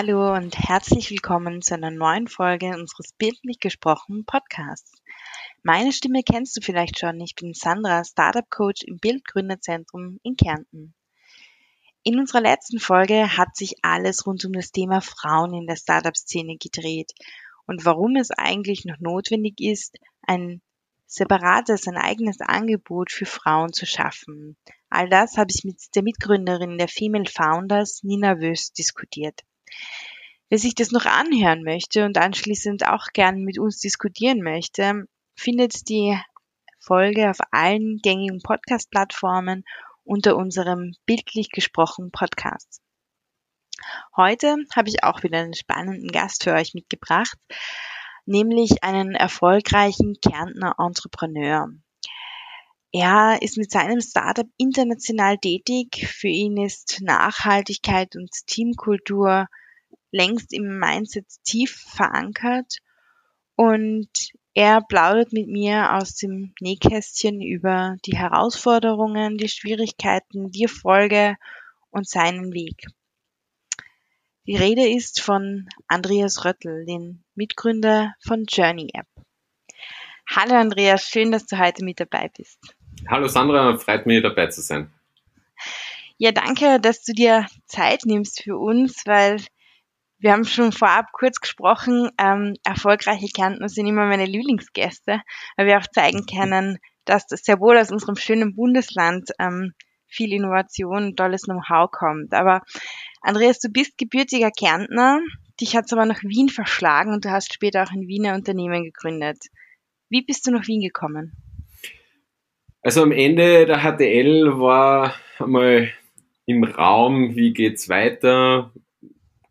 Hallo und herzlich willkommen zu einer neuen Folge unseres Bildlich gesprochen Podcasts. Meine Stimme kennst du vielleicht schon. Ich bin Sandra, Startup Coach im Bildgründerzentrum in Kärnten. In unserer letzten Folge hat sich alles rund um das Thema Frauen in der Startup-Szene gedreht und warum es eigentlich noch notwendig ist, ein separates, ein eigenes Angebot für Frauen zu schaffen. All das habe ich mit der Mitgründerin der Female Founders, Nina Wöst, diskutiert. Wer sich das noch anhören möchte und anschließend auch gern mit uns diskutieren möchte, findet die Folge auf allen gängigen Podcast-Plattformen unter unserem bildlich gesprochen Podcast. Heute habe ich auch wieder einen spannenden Gast für euch mitgebracht, nämlich einen erfolgreichen Kärntner Entrepreneur. Er ist mit seinem Startup international tätig. Für ihn ist Nachhaltigkeit und Teamkultur längst im Mindset tief verankert und er plaudert mit mir aus dem Nähkästchen über die Herausforderungen, die Schwierigkeiten, die Erfolge und seinen Weg. Die Rede ist von Andreas Röttl, den Mitgründer von Journey App. Hallo Andreas, schön, dass du heute mit dabei bist. Hallo Sandra, freut mich dabei zu sein. Ja, danke, dass du dir Zeit nimmst für uns, weil wir haben schon vorab kurz gesprochen, ähm, erfolgreiche Kärntner sind immer meine Lieblingsgäste, weil wir auch zeigen können, dass das sehr wohl aus unserem schönen Bundesland ähm, viel Innovation tolles Know-how kommt. Aber Andreas, du bist gebürtiger Kärntner, dich hat es aber nach Wien verschlagen und du hast später auch ein Wiener Unternehmen gegründet. Wie bist du nach Wien gekommen? Also am Ende der HTL war einmal im Raum, wie geht's weiter?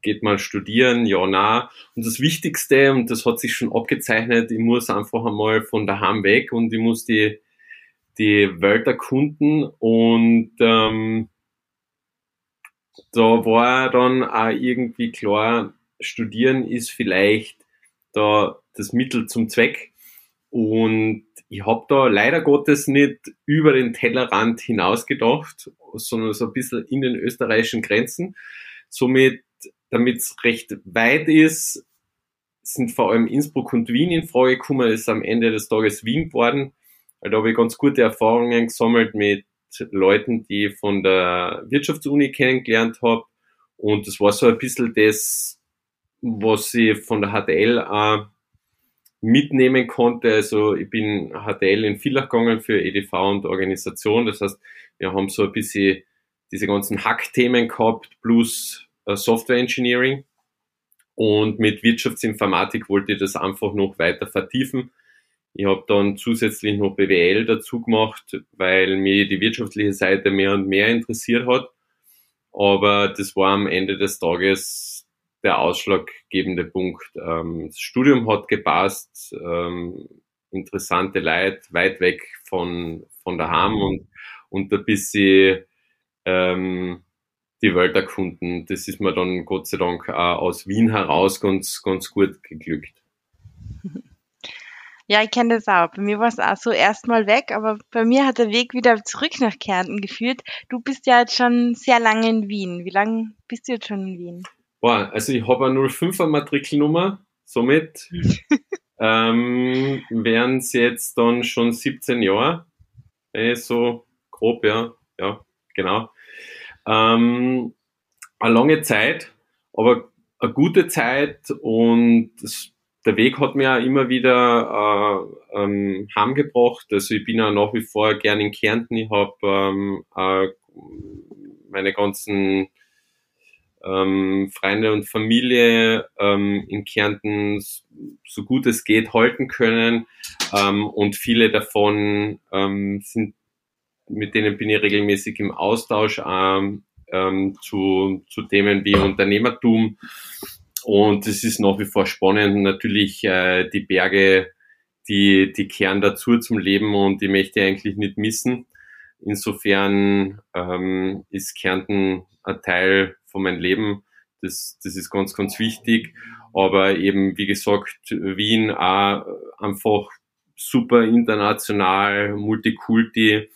Geht mal studieren? Ja, na. Und das Wichtigste, und das hat sich schon abgezeichnet, ich muss einfach einmal von daheim weg und ich muss die, die Welt erkunden und ähm, da war dann auch irgendwie klar, studieren ist vielleicht da das Mittel zum Zweck und ich habe da leider Gottes nicht über den Tellerrand hinausgedacht, sondern so ein bisschen in den österreichischen Grenzen. Somit, damit es recht weit ist, sind vor allem Innsbruck und Wien in Frage gekommen. ist am Ende des Tages Wien geworden. Weil da habe ich ganz gute Erfahrungen gesammelt mit Leuten, die ich von der Wirtschaftsuni kennengelernt habe. Und das war so ein bisschen das, was ich von der HTL auch mitnehmen konnte. Also ich bin HTL in Villach gegangen für EDV und Organisation. Das heißt, wir haben so ein bisschen diese ganzen Hack-Themen gehabt plus äh, Software Engineering. Und mit Wirtschaftsinformatik wollte ich das einfach noch weiter vertiefen. Ich habe dann zusätzlich noch BWL dazu gemacht, weil mir die wirtschaftliche Seite mehr und mehr interessiert hat. Aber das war am Ende des Tages der ausschlaggebende Punkt. Ähm, das Studium hat gepasst, ähm, interessante Leute, weit weg von, von daheim und, und ein bisschen ähm, die Welt erkunden. Das ist mir dann Gott sei Dank auch aus Wien heraus ganz, ganz gut geglückt. Ja, ich kenne das auch. Bei mir war es auch so erstmal weg, aber bei mir hat der Weg wieder zurück nach Kärnten geführt. Du bist ja jetzt schon sehr lange in Wien. Wie lange bist du jetzt schon in Wien? Boah, also ich habe eine 05er Matrikelnummer, somit ähm, wären es jetzt dann schon 17 Jahre. Eh, so grob, ja, ja, genau. Ähm, eine lange Zeit, aber eine gute Zeit und das, der Weg hat mir auch immer wieder äh, ähm, heimgebracht. Also ich bin auch nach wie vor gern in Kärnten. Ich habe ähm, äh, meine ganzen ähm, Freunde und Familie ähm, in Kärnten so gut es geht halten können. Ähm, und viele davon ähm, sind, mit denen bin ich regelmäßig im Austausch ähm, ähm, zu, zu Themen wie Unternehmertum. Und es ist nach wie vor spannend, natürlich äh, die Berge, die, die kehren dazu zum Leben und die möchte ich eigentlich nicht missen. Insofern ähm, ist Kärnten ein Teil von meinem Leben. Das, das ist ganz, ganz wichtig. Aber eben, wie gesagt, Wien auch einfach super international, Multikulti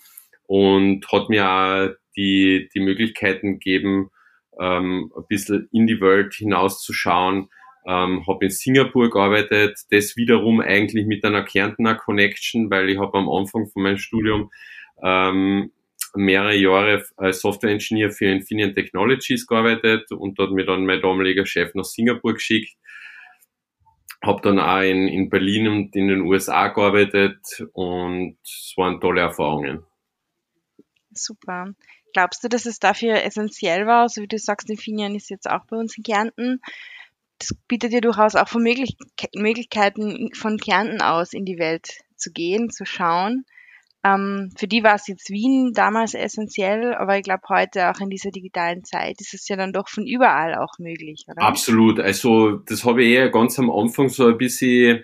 und hat mir auch die, die Möglichkeiten gegeben, ähm, ein bisschen in die Welt hinauszuschauen. Ähm, habe in Singapur gearbeitet, das wiederum eigentlich mit einer Kärntner Connection, weil ich habe am Anfang von meinem Studium ähm, mehrere Jahre als Software Engineer für Infineon Technologies gearbeitet und dort mir dann mein damaliger Chef nach Singapur geschickt. Habe dann auch in, in Berlin und in den USA gearbeitet und es waren tolle Erfahrungen. Super. Glaubst du, dass es dafür essentiell war? So wie du sagst, Infineon ist jetzt auch bei uns in Kärnten. Das bietet ja durchaus auch von Möglich Möglichkeiten von Kärnten aus in die Welt zu gehen, zu schauen. Ähm, für die war es jetzt Wien damals essentiell, aber ich glaube heute auch in dieser digitalen Zeit ist es ja dann doch von überall auch möglich, oder? Absolut. Also das habe ich eher ganz am Anfang so ein bisschen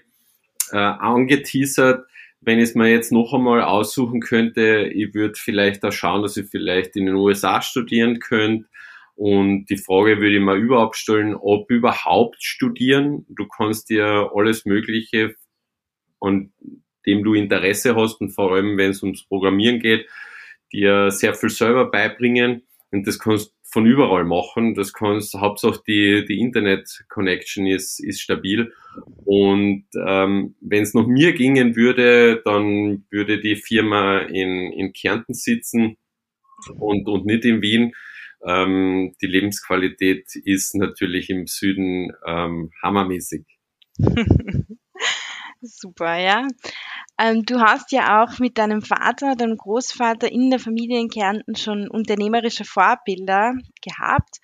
äh, angeteasert. Wenn ich es mir jetzt noch einmal aussuchen könnte, ich würde vielleicht auch schauen, dass ich vielleicht in den USA studieren könnte. Und die Frage würde ich mir überhaupt stellen, ob überhaupt studieren. Du kannst dir alles Mögliche und dem du Interesse hast und vor allem, wenn es ums Programmieren geht, dir sehr viel selber beibringen und das kannst von überall machen. Das kannst, Hauptsache die, die Internet-Connection ist, ist stabil. Und ähm, wenn es noch mir gingen würde, dann würde die Firma in, in Kärnten sitzen und, und nicht in Wien. Ähm, die Lebensqualität ist natürlich im Süden ähm, hammermäßig. Super, ja. Ähm, du hast ja auch mit deinem Vater, deinem Großvater in der Familie in Kärnten schon unternehmerische Vorbilder gehabt.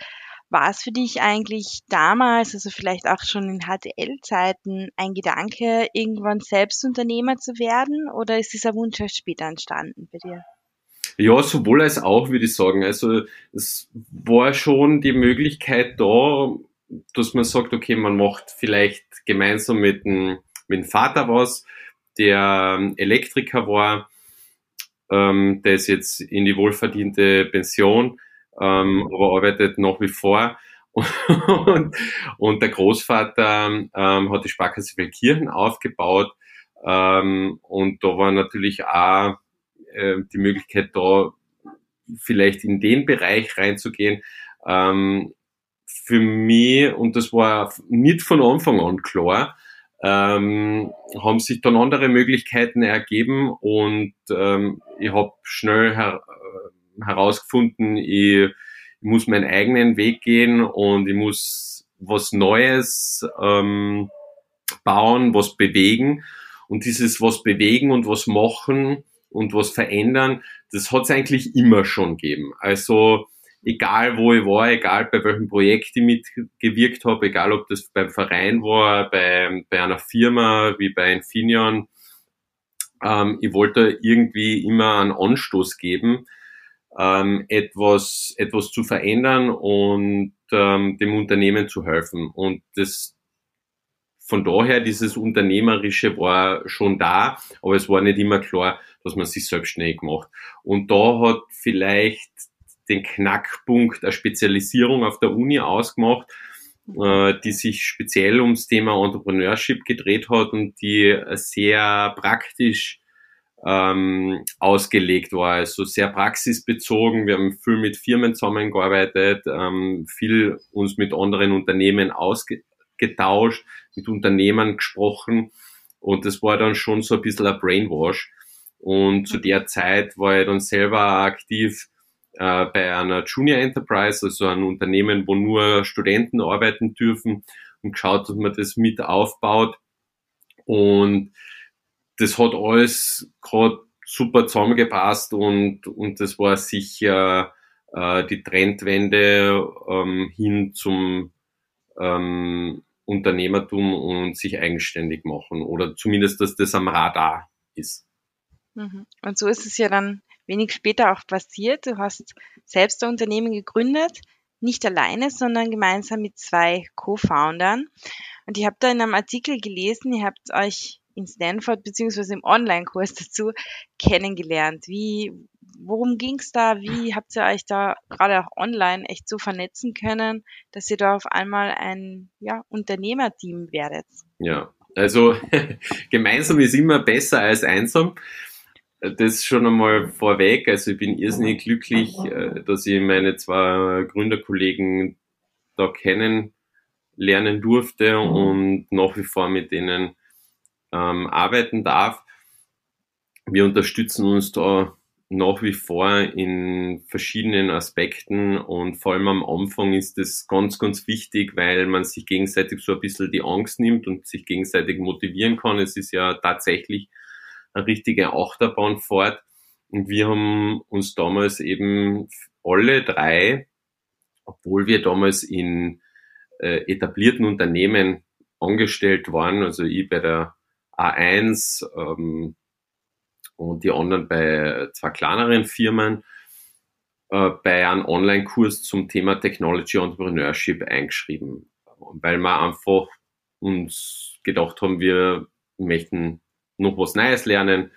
War es für dich eigentlich damals, also vielleicht auch schon in HTL-Zeiten, ein Gedanke, irgendwann selbst Unternehmer zu werden oder ist dieser Wunsch erst später entstanden bei dir? Ja, sowohl als auch, würde ich sagen. Also es war schon die Möglichkeit da, dass man sagt, okay, man macht vielleicht gemeinsam mit dem dem Vater was, der ähm, Elektriker war, ähm, der ist jetzt in die wohlverdiente Pension, ähm, aber arbeitet nach wie vor. und, und der Großvater ähm, hat die Sparkasse Feldkirchen aufgebaut ähm, und da war natürlich auch äh, die Möglichkeit da, vielleicht in den Bereich reinzugehen. Ähm, für mich, und das war nicht von Anfang an klar, ähm, haben sich dann andere Möglichkeiten ergeben und ähm, ich habe schnell her äh, herausgefunden, ich, ich, muss meinen eigenen Weg gehen und ich muss was Neues ähm, bauen, was bewegen. Und dieses was bewegen und was machen und was verändern, das hat es eigentlich immer schon gegeben. Also egal wo ich war, egal bei welchem Projekt ich mitgewirkt habe, egal ob das beim Verein war, bei, bei einer Firma wie bei Infineon, ähm, ich wollte irgendwie immer einen Anstoß geben, ähm, etwas, etwas zu verändern und ähm, dem Unternehmen zu helfen. Und das von daher, dieses Unternehmerische war schon da, aber es war nicht immer klar, dass man sich selbstständig macht. Und da hat vielleicht den Knackpunkt der Spezialisierung auf der Uni ausgemacht, äh, die sich speziell ums Thema Entrepreneurship gedreht hat und die sehr praktisch ähm, ausgelegt war, also sehr praxisbezogen. Wir haben viel mit Firmen zusammengearbeitet, ähm, viel uns mit anderen Unternehmen ausgetauscht, mit Unternehmern gesprochen und das war dann schon so ein bisschen ein Brainwash. Und zu der Zeit war ich dann selber aktiv äh, bei einer Junior Enterprise, also ein Unternehmen, wo nur Studenten arbeiten dürfen und geschaut, dass man das mit aufbaut. Und das hat alles gerade super zusammengepasst und, und das war sicher äh, die Trendwende ähm, hin zum ähm, Unternehmertum und sich eigenständig machen oder zumindest, dass das am Radar ist. Mhm. Und so ist es ja dann wenig später auch passiert. Du hast selbst ein Unternehmen gegründet, nicht alleine, sondern gemeinsam mit zwei Co-Foundern. Und ich habe da in einem Artikel gelesen, ihr habt euch in Stanford beziehungsweise im Online-Kurs dazu kennengelernt. Wie, worum ging's da? Wie habt ihr euch da gerade auch online echt so vernetzen können, dass ihr da auf einmal ein ja, Unternehmerteam werdet? Ja, also gemeinsam ist immer besser als einsam. Das schon einmal vorweg. Also ich bin irrsinnig glücklich, äh, dass ich meine zwei Gründerkollegen da kennenlernen durfte und nach wie vor mit denen ähm, arbeiten darf. Wir unterstützen uns da nach wie vor in verschiedenen Aspekten und vor allem am Anfang ist das ganz, ganz wichtig, weil man sich gegenseitig so ein bisschen die Angst nimmt und sich gegenseitig motivieren kann. Es ist ja tatsächlich eine richtige Achterbahnfahrt und wir haben uns damals eben alle drei, obwohl wir damals in äh, etablierten Unternehmen angestellt waren, also ich bei der A1, ähm, und die anderen bei zwei kleineren Firmen äh, bei einem Online-Kurs zum Thema Technology Entrepreneurship eingeschrieben, weil wir einfach uns gedacht haben, wir möchten noch was Neues lernen.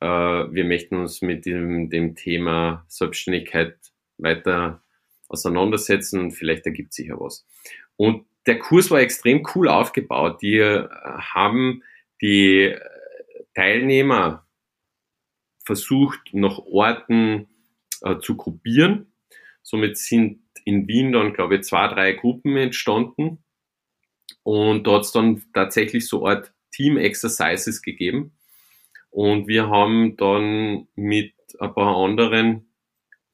Äh, wir möchten uns mit dem, dem Thema Selbstständigkeit weiter auseinandersetzen und vielleicht ergibt sich ja was. Und der Kurs war extrem cool aufgebaut. Die äh, haben die Teilnehmer versucht, nach Orten äh, zu gruppieren. Somit sind in Wien dann, glaube ich, zwei, drei Gruppen entstanden. Und dort es dann tatsächlich so Art Team-Exercises gegeben. Und wir haben dann mit ein paar anderen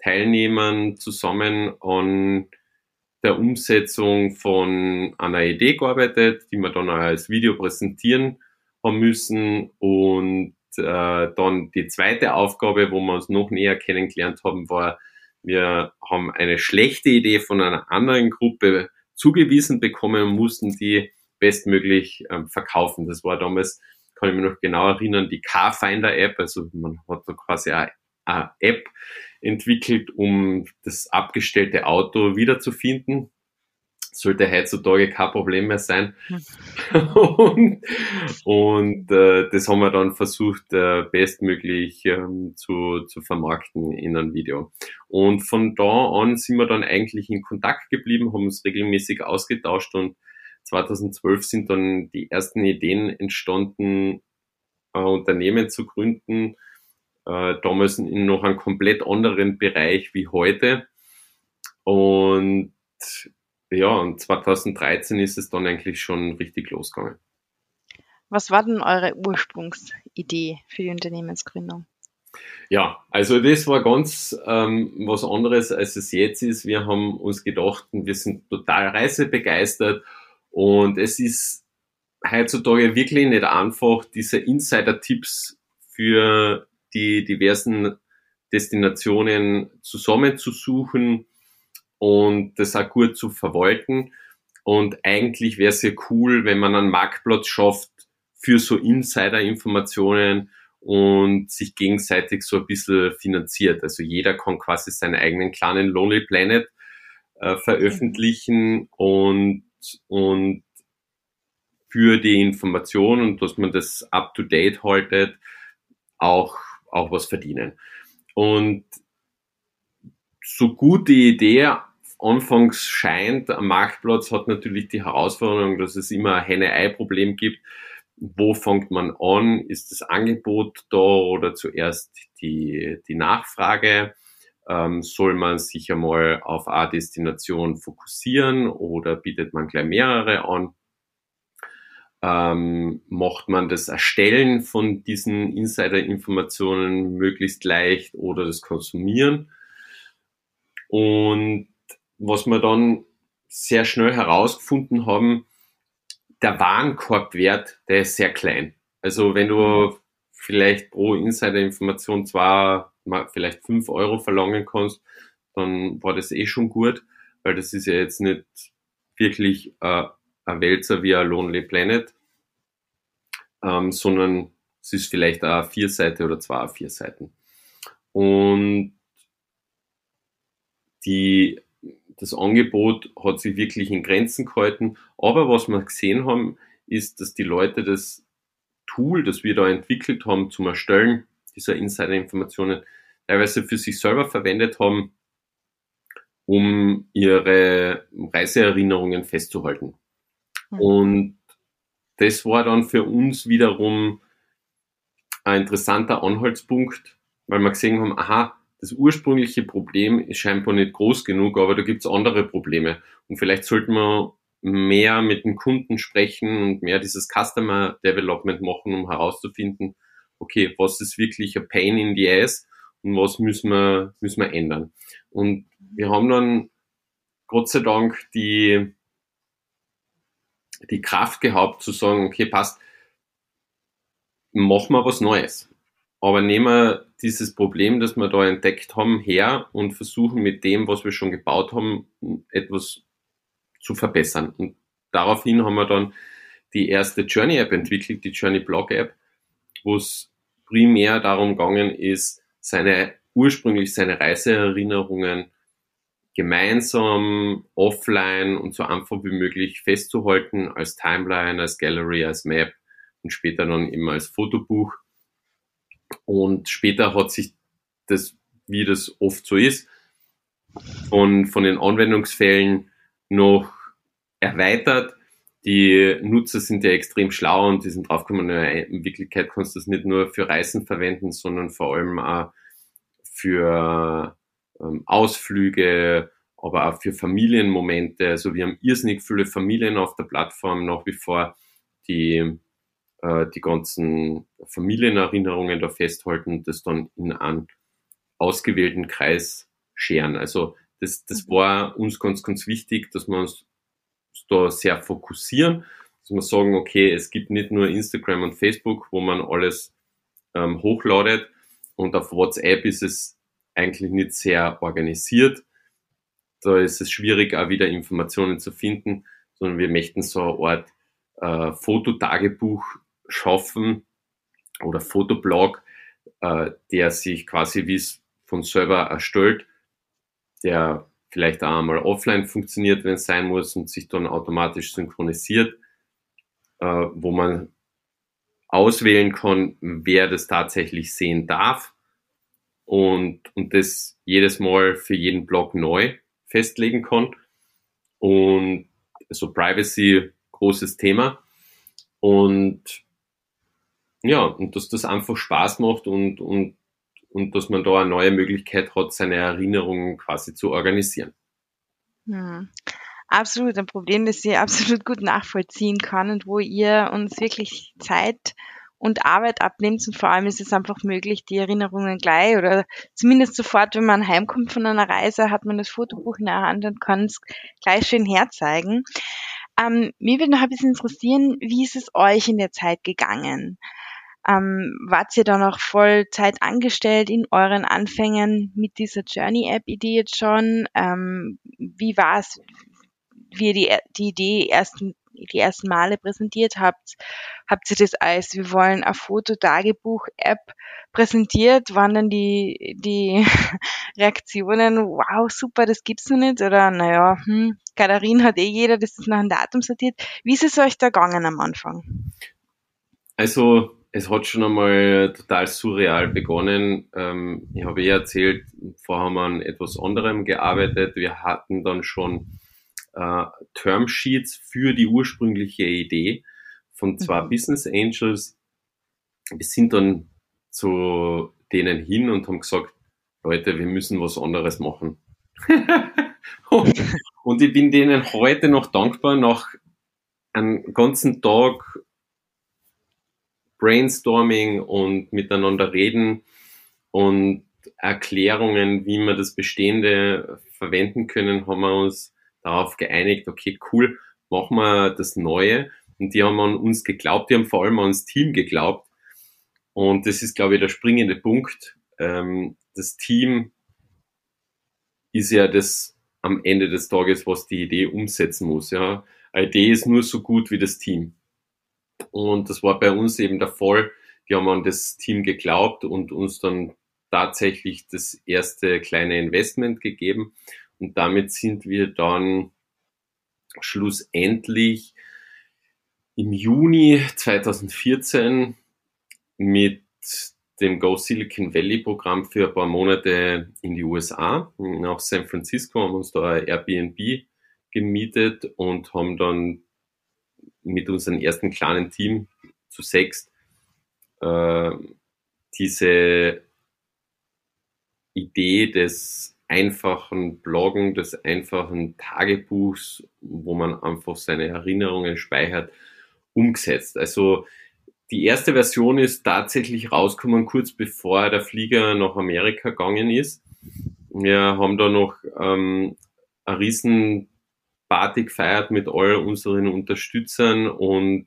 Teilnehmern zusammen an der Umsetzung von einer Idee gearbeitet, die wir dann als Video präsentieren haben müssen und äh, dann die zweite Aufgabe, wo wir uns noch näher kennengelernt haben, war, wir haben eine schlechte Idee von einer anderen Gruppe zugewiesen bekommen und mussten die bestmöglich ähm, verkaufen. Das war damals, kann ich mich noch genau erinnern, die Carfinder App. Also man hat da quasi eine, eine App entwickelt, um das abgestellte Auto wiederzufinden sollte heutzutage kein Problem mehr sein. Hm. und, und äh, das haben wir dann versucht, äh, bestmöglich ähm, zu, zu vermarkten in einem Video. Und von da an sind wir dann eigentlich in Kontakt geblieben, haben uns regelmäßig ausgetauscht und 2012 sind dann die ersten Ideen entstanden, äh, Unternehmen zu gründen, äh, damals in noch einem komplett anderen Bereich wie heute. Und ja, und 2013 ist es dann eigentlich schon richtig losgegangen. Was war denn eure Ursprungsidee für die Unternehmensgründung? Ja, also das war ganz ähm, was anderes, als es jetzt ist. Wir haben uns gedacht, wir sind total reisebegeistert und es ist heutzutage wirklich nicht einfach, diese Insider-Tipps für die diversen Destinationen zusammenzusuchen und das auch gut zu verwalten. Und eigentlich wäre es ja cool, wenn man einen Marktplatz schafft für so Insider-Informationen und sich gegenseitig so ein bisschen finanziert. Also jeder kann quasi seinen eigenen kleinen Lonely Planet äh, veröffentlichen und, und für die Information und dass man das up to date haltet, auch, auch was verdienen. Und so gut die Idee anfangs scheint, am Marktplatz hat natürlich die Herausforderung, dass es immer ein Henne-Ei-Problem gibt. Wo fängt man an? Ist das Angebot da oder zuerst die, die Nachfrage? Ähm, soll man sich einmal auf eine Destination fokussieren oder bietet man gleich mehrere an? Ähm, macht man das Erstellen von diesen Insider-Informationen möglichst leicht oder das Konsumieren? Und was wir dann sehr schnell herausgefunden haben, der Warenkorbwert, der ist sehr klein. Also wenn du vielleicht pro Insider-Information zwar vielleicht fünf Euro verlangen kannst, dann war das eh schon gut, weil das ist ja jetzt nicht wirklich äh, ein Wälzer wie ein Lonely Planet, ähm, sondern es ist vielleicht eine vier Seite oder zwei vier Seiten. Und die das Angebot hat sich wirklich in Grenzen gehalten. Aber was wir gesehen haben, ist, dass die Leute das Tool, das wir da entwickelt haben zum Erstellen dieser Insider-Informationen, teilweise für sich selber verwendet haben, um ihre Reiseerinnerungen festzuhalten. Mhm. Und das war dann für uns wiederum ein interessanter Anhaltspunkt, weil wir gesehen haben, aha, das ursprüngliche Problem ist scheinbar nicht groß genug, aber da gibt es andere Probleme. Und vielleicht sollten wir mehr mit dem Kunden sprechen und mehr dieses Customer Development machen, um herauszufinden, okay, was ist wirklich ein Pain in the Ass und was müssen wir, müssen wir ändern. Und wir haben dann Gott sei Dank die, die Kraft gehabt zu sagen, okay, passt, machen wir was Neues. Aber nehmen wir dieses Problem, das wir da entdeckt haben, her und versuchen mit dem, was wir schon gebaut haben, etwas zu verbessern. Und daraufhin haben wir dann die erste Journey App entwickelt, die Journey Blog App, wo es primär darum gegangen ist, seine ursprünglich seine Reiseerinnerungen gemeinsam offline und so einfach wie möglich festzuhalten als Timeline, als Gallery, als Map und später dann eben als Fotobuch. Und später hat sich das, wie das oft so ist, von, von den Anwendungsfällen noch erweitert. Die Nutzer sind ja extrem schlau und die sind draufgekommen, in Wirklichkeit kannst du das nicht nur für Reisen verwenden, sondern vor allem auch für ähm, Ausflüge, aber auch für Familienmomente. Also wir haben irrsinnig viele Familien auf der Plattform nach wie vor, die äh, die ganzen Familienerinnerungen da festhalten und das dann in einen ausgewählten Kreis scheren. Also das, das mhm. war uns ganz, ganz wichtig, dass wir uns da sehr fokussieren, dass wir sagen, okay, es gibt nicht nur Instagram und Facebook, wo man alles ähm, hochladet und auf WhatsApp ist es eigentlich nicht sehr organisiert. Da ist es schwierig, auch wieder Informationen zu finden, sondern wir möchten so eine Art äh, Fototagebuch schaffen oder Fotoblog, äh, der sich quasi wie es von selber erstellt, der vielleicht auch einmal offline funktioniert, wenn es sein muss und sich dann automatisch synchronisiert, äh, wo man auswählen kann, wer das tatsächlich sehen darf und, und das jedes Mal für jeden Blog neu festlegen kann. Und so also Privacy, großes Thema. Und ja, und dass das einfach Spaß macht und, und, und dass man da eine neue Möglichkeit hat, seine Erinnerungen quasi zu organisieren. Hm. Absolut, ein Problem, das ich absolut gut nachvollziehen kann und wo ihr uns wirklich Zeit und Arbeit abnimmt und vor allem ist es einfach möglich, die Erinnerungen gleich oder zumindest sofort, wenn man heimkommt von einer Reise, hat man das Fotobuch in der Hand und kann es gleich schön herzeigen. Ähm, mir würde noch ein bisschen interessieren, wie ist es euch in der Zeit gegangen? Ähm, wart ihr da noch Vollzeit angestellt in euren Anfängen mit dieser Journey-App-Idee jetzt schon? Ähm, wie war es, wie ihr die, die Idee ersten, die ersten Male präsentiert habt? Habt ihr das als, wir wollen ein Fototagebuch-App präsentiert? Waren dann die, die Reaktionen, wow, super, das gibt's noch nicht? Oder, naja, hm, Katharin hat eh jeder, das ist nach einem Datum sortiert. Wie ist es euch da gegangen am Anfang? Also, es hat schon einmal total surreal begonnen. Ähm, ich habe eh erzählt, vorher haben wir an etwas anderem gearbeitet. Wir hatten dann schon äh, Termsheets für die ursprüngliche Idee von zwei mhm. Business Angels. Wir sind dann zu denen hin und haben gesagt, Leute, wir müssen was anderes machen. und, und ich bin denen heute noch dankbar, nach einem ganzen Tag Brainstorming und miteinander reden und Erklärungen, wie wir das Bestehende verwenden können, haben wir uns darauf geeinigt, okay, cool, machen wir das Neue. Und die haben an uns geglaubt, die haben vor allem ans Team geglaubt. Und das ist, glaube ich, der springende Punkt. Ähm, das Team ist ja das am Ende des Tages, was die Idee umsetzen muss. Ja. Eine Idee ist nur so gut wie das Team. Und das war bei uns eben der Fall. Die haben an das Team geglaubt und uns dann tatsächlich das erste kleine Investment gegeben. Und damit sind wir dann schlussendlich im Juni 2014 mit dem Go Silicon Valley Programm für ein paar Monate in die USA, nach San Francisco, haben uns da Airbnb gemietet und haben dann mit unserem ersten kleinen Team zu sechs äh, diese Idee des einfachen Bloggen, des einfachen Tagebuchs, wo man einfach seine Erinnerungen speichert, umgesetzt. Also die erste Version ist tatsächlich rausgekommen kurz bevor der Flieger nach Amerika gegangen ist. Wir haben da noch ähm, eine riesen Party gefeiert mit all unseren Unterstützern und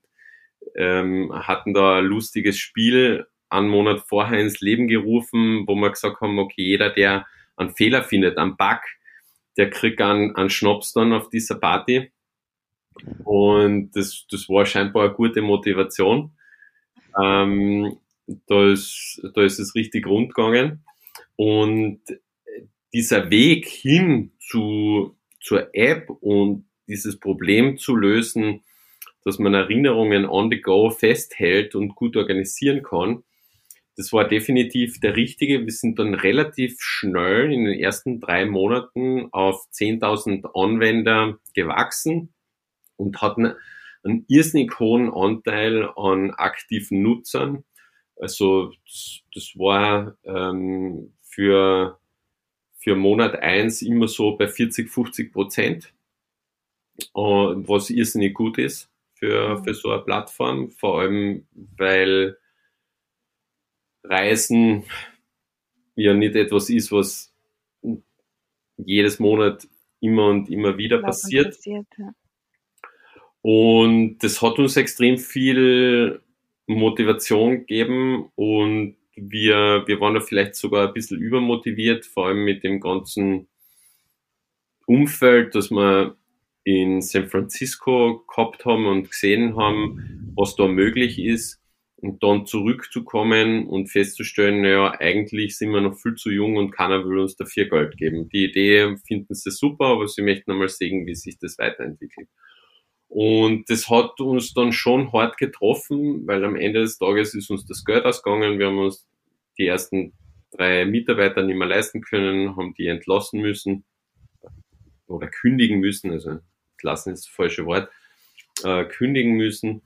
ähm, hatten da ein lustiges Spiel einen Monat vorher ins Leben gerufen, wo wir gesagt haben, okay, jeder, der einen Fehler findet, einen Bug, der kriegt einen, einen Schnaps dann auf dieser Party. Und das, das war scheinbar eine gute Motivation. Ähm, da, ist, da ist es richtig rund gegangen. Und dieser Weg hin zu, zur App und dieses Problem zu lösen, dass man Erinnerungen on the go festhält und gut organisieren kann, das war definitiv der richtige. Wir sind dann relativ schnell in den ersten drei Monaten auf 10.000 Anwender gewachsen und hatten einen irrsinnig hohen Anteil an aktiven Nutzern. Also das, das war ähm, für, für Monat eins immer so bei 40, 50 Prozent, was irrsinnig gut ist für, für so eine Plattform, vor allem weil Reisen ja nicht etwas ist, was jedes Monat immer und immer wieder passiert. passiert ja. Und das hat uns extrem viel Motivation gegeben und wir, wir waren da vielleicht sogar ein bisschen übermotiviert, vor allem mit dem ganzen Umfeld, das wir in San Francisco gehabt haben und gesehen haben, was da möglich ist und dann zurückzukommen und festzustellen, naja, eigentlich sind wir noch viel zu jung und keiner will uns dafür Geld geben. Die Idee finden sie super, aber sie möchten einmal sehen, wie sich das weiterentwickelt. Und das hat uns dann schon hart getroffen, weil am Ende des Tages ist uns das Geld ausgegangen. Wir haben uns die ersten drei Mitarbeiter nicht mehr leisten können, haben die entlassen müssen oder kündigen müssen, also entlassen ist das falsche Wort, äh, kündigen müssen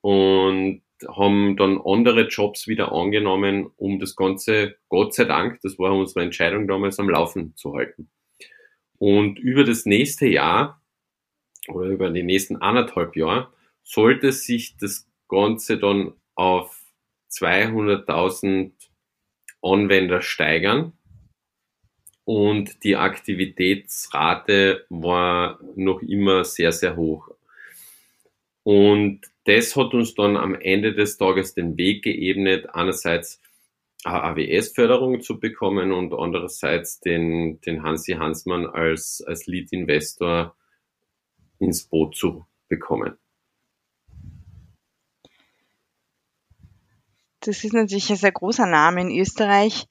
und haben dann andere Jobs wieder angenommen, um das Ganze, Gott sei Dank, das war unsere Entscheidung damals, am Laufen zu halten. Und über das nächste Jahr oder über die nächsten anderthalb Jahre sollte sich das Ganze dann auf 200.000 Anwender steigern und die Aktivitätsrate war noch immer sehr, sehr hoch. Und das hat uns dann am Ende des Tages den Weg geebnet, einerseits AWS-Förderung zu bekommen und andererseits den, den Hansi Hansmann als, als Lead-Investor ins Boot zu bekommen. Das ist natürlich ein sehr großer Name in Österreich.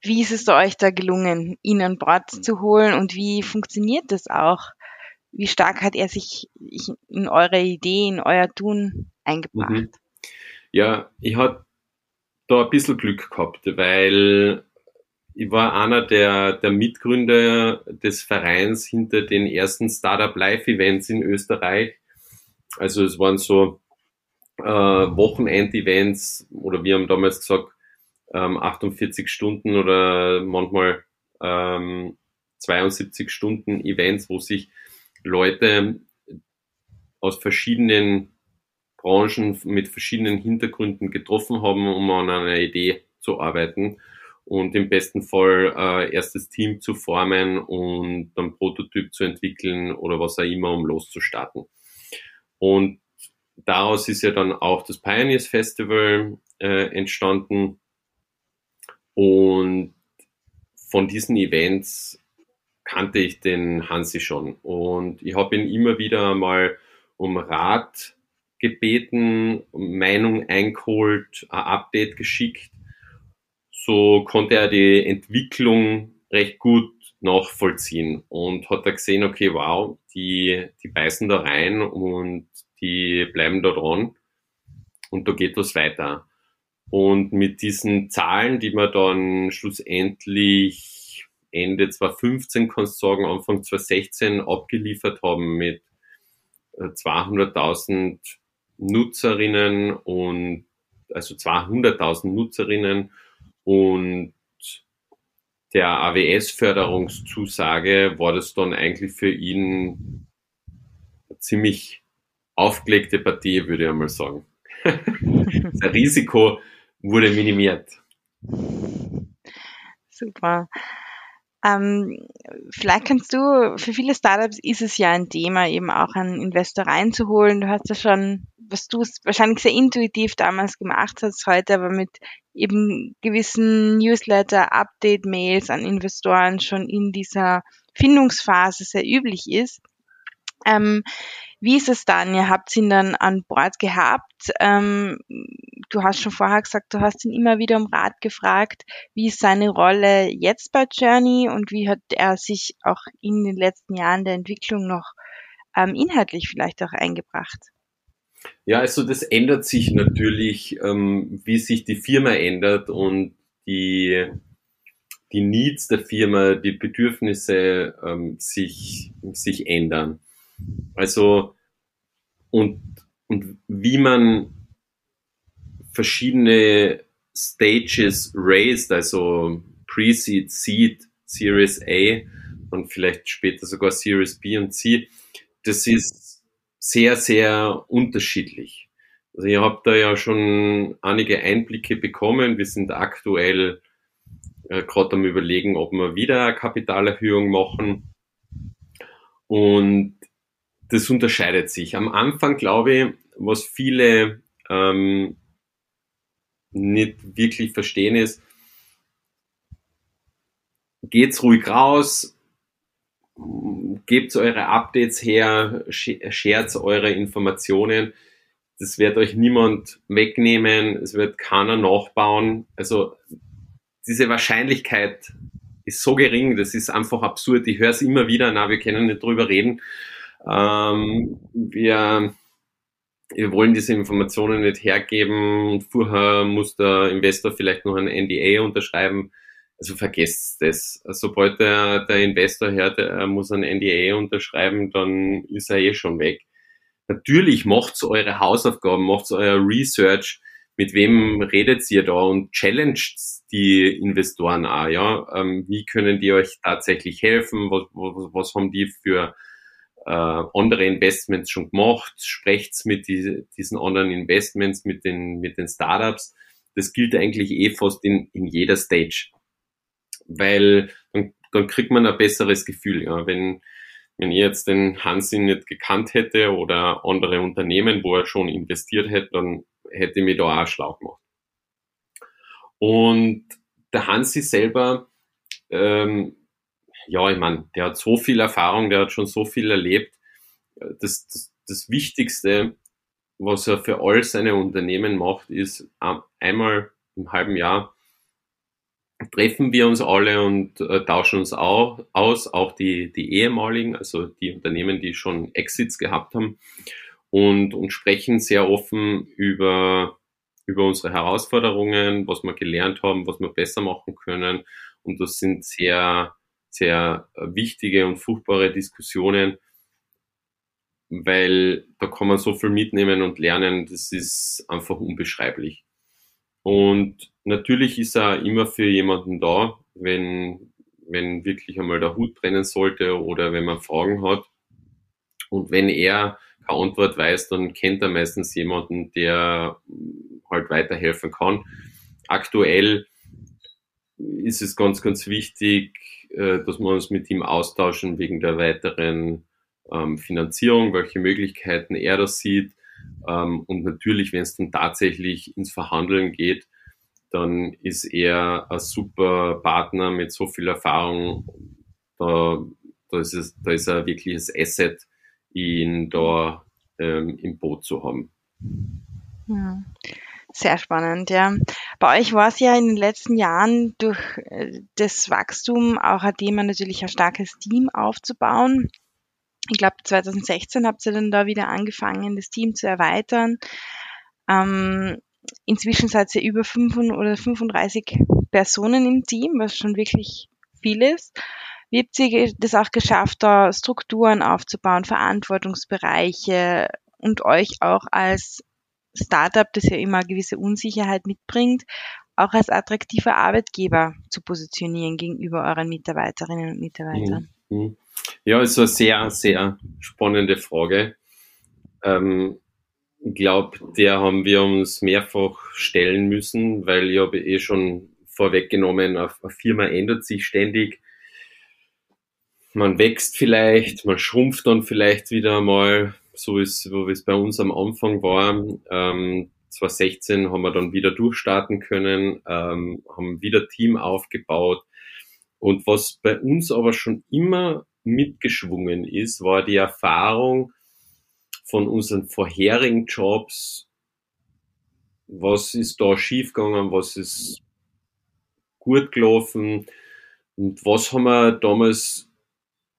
Wie ist es euch da gelungen, ihn an Bord zu holen und wie funktioniert das auch? Wie stark hat er sich in eure Idee, in euer Tun eingebracht? Mhm. Ja, ich hatte da ein bisschen Glück gehabt, weil ich war einer der, der Mitgründer des Vereins hinter den ersten Startup Live Events in Österreich. Also es waren so äh, Wochenend-Events oder wir haben damals gesagt ähm, 48 Stunden oder manchmal ähm, 72 Stunden Events, wo sich Leute aus verschiedenen Branchen mit verschiedenen Hintergründen getroffen haben, um an einer Idee zu arbeiten und im besten Fall äh, erstes Team zu formen und dann Prototyp zu entwickeln oder was auch immer, um loszustarten. Und daraus ist ja dann auch das Pioneers Festival äh, entstanden und von diesen Events kannte ich den Hansi schon und ich habe ihn immer wieder mal um Rat gebeten, Meinung eingeholt, ein Update geschickt so konnte er die Entwicklung recht gut nachvollziehen und hat er gesehen, okay, wow, die, die beißen da rein und die bleiben da dran und da geht was weiter. Und mit diesen Zahlen, die wir dann schlussendlich Ende 2015, kannst du sagen, Anfang 2016 abgeliefert haben mit 200.000 äh, Nutzerinnen und also 200.000 Nutzerinnen und der AWS-Förderungszusage war das dann eigentlich für ihn eine ziemlich aufgelegte Partie, würde ich einmal sagen. das Risiko wurde minimiert. Super. Ähm, vielleicht kannst du, für viele Startups ist es ja ein Thema, eben auch einen Investor reinzuholen. Du hast ja schon, was du wahrscheinlich sehr intuitiv damals gemacht hast, heute aber mit eben gewissen Newsletter, Update-Mails an Investoren schon in dieser Findungsphase sehr üblich ist. Ähm, wie ist es dann? Ihr habt ihn dann an Bord gehabt. Ähm, du hast schon vorher gesagt, du hast ihn immer wieder um Rat gefragt. Wie ist seine Rolle jetzt bei Journey und wie hat er sich auch in den letzten Jahren der Entwicklung noch ähm, inhaltlich vielleicht auch eingebracht? Ja, also das ändert sich natürlich, ähm, wie sich die Firma ändert und die, die Needs der Firma, die Bedürfnisse ähm, sich, sich ändern. Also, und, und wie man verschiedene Stages raised, also Pre-Seed, Seed, Series A und vielleicht später sogar Series B und C, das ist sehr, sehr unterschiedlich. Also ihr habt da ja schon einige Einblicke bekommen. Wir sind aktuell äh, gerade am überlegen, ob wir wieder eine Kapitalerhöhung machen. Und das unterscheidet sich. Am Anfang glaube ich, was viele ähm, nicht wirklich verstehen ist, geht's ruhig raus, gebt eure Updates her, shared eure Informationen. Das wird euch niemand wegnehmen, es wird keiner nachbauen. Also diese Wahrscheinlichkeit ist so gering, das ist einfach absurd. Ich höre es immer wieder, na, wir können nicht drüber reden. Ähm, wir, wir wollen diese Informationen nicht hergeben. Vorher muss der Investor vielleicht noch ein NDA unterschreiben. Also vergesst das. Sobald der, der Investor hört, er muss ein NDA unterschreiben, dann ist er eh schon weg. Natürlich macht eure Hausaufgaben, macht euer Research, mit wem redet ihr da und challenged die Investoren auch, ja. Ähm, wie können die euch tatsächlich helfen? Was, was, was haben die für äh, andere Investments schon gemacht, sprecht's mit die, diesen anderen Investments, mit den, mit den Startups. Das gilt eigentlich eh fast in, in jeder Stage. Weil dann, dann kriegt man ein besseres Gefühl. Ja. Wenn, wenn ich jetzt den Hansi nicht gekannt hätte oder andere Unternehmen, wo er schon investiert hätte, dann hätte ich mich da auch schlau gemacht. Und der Hansi selber ähm, ja, ich meine, der hat so viel Erfahrung, der hat schon so viel erlebt. Das, das, das Wichtigste, was er für all seine Unternehmen macht, ist einmal im halben Jahr treffen wir uns alle und äh, tauschen uns auch, aus, auch die, die ehemaligen, also die Unternehmen, die schon Exits gehabt haben und, und sprechen sehr offen über, über unsere Herausforderungen, was wir gelernt haben, was wir besser machen können. Und das sind sehr, sehr wichtige und fruchtbare Diskussionen, weil da kann man so viel mitnehmen und lernen, das ist einfach unbeschreiblich. Und natürlich ist er immer für jemanden da, wenn, wenn wirklich einmal der Hut brennen sollte oder wenn man Fragen hat. Und wenn er keine Antwort weiß, dann kennt er meistens jemanden, der halt weiterhelfen kann. Aktuell ist es ganz, ganz wichtig, äh, dass wir uns mit ihm austauschen wegen der weiteren ähm, Finanzierung, welche Möglichkeiten er das sieht. Ähm, und natürlich, wenn es dann tatsächlich ins Verhandeln geht, dann ist er ein super Partner mit so viel Erfahrung. Da, da, ist, es, da ist er wirklich das Asset, ihn da ähm, im Boot zu haben. Ja. Sehr spannend, ja. Bei euch war es ja in den letzten Jahren durch äh, das Wachstum auch ein Thema, natürlich ein starkes Team aufzubauen. Ich glaube, 2016 habt ihr dann da wieder angefangen, das Team zu erweitern. Ähm, inzwischen seid ihr über 5 oder 35 Personen im Team, was schon wirklich viel ist. Wie habt ihr das auch geschafft, da Strukturen aufzubauen, Verantwortungsbereiche und euch auch als Startup, das ja immer gewisse Unsicherheit mitbringt, auch als attraktiver Arbeitgeber zu positionieren gegenüber euren Mitarbeiterinnen und Mitarbeitern? Mhm. Ja, ist eine sehr, sehr spannende Frage. Ähm, ich glaube, der haben wir uns mehrfach stellen müssen, weil ich habe eh schon vorweggenommen, eine Firma ändert sich ständig. Man wächst vielleicht, man schrumpft dann vielleicht wieder mal, so ist, wie es bei uns am Anfang war. Ähm, 2016 haben wir dann wieder durchstarten können, ähm, haben wieder Team aufgebaut. Und was bei uns aber schon immer mitgeschwungen ist, war die Erfahrung, von unseren vorherigen Jobs, was ist da schiefgegangen, was ist gut gelaufen und was haben wir damals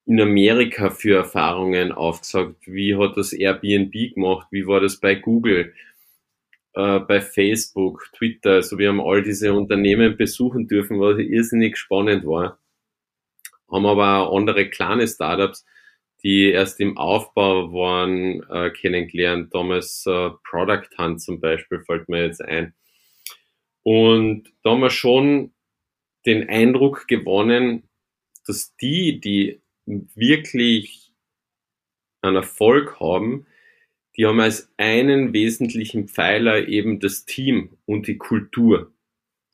in Amerika für Erfahrungen aufgesagt? Wie hat das Airbnb gemacht? Wie war das bei Google, äh, bei Facebook, Twitter? Also wir haben all diese Unternehmen besuchen dürfen, was irrsinnig spannend war. Haben aber auch andere kleine Startups die erst im Aufbau waren, äh, kennengelernt. Damals äh, Product Hunt zum Beispiel fällt mir jetzt ein. Und da haben wir schon den Eindruck gewonnen, dass die, die wirklich einen Erfolg haben, die haben als einen wesentlichen Pfeiler eben das Team und die Kultur.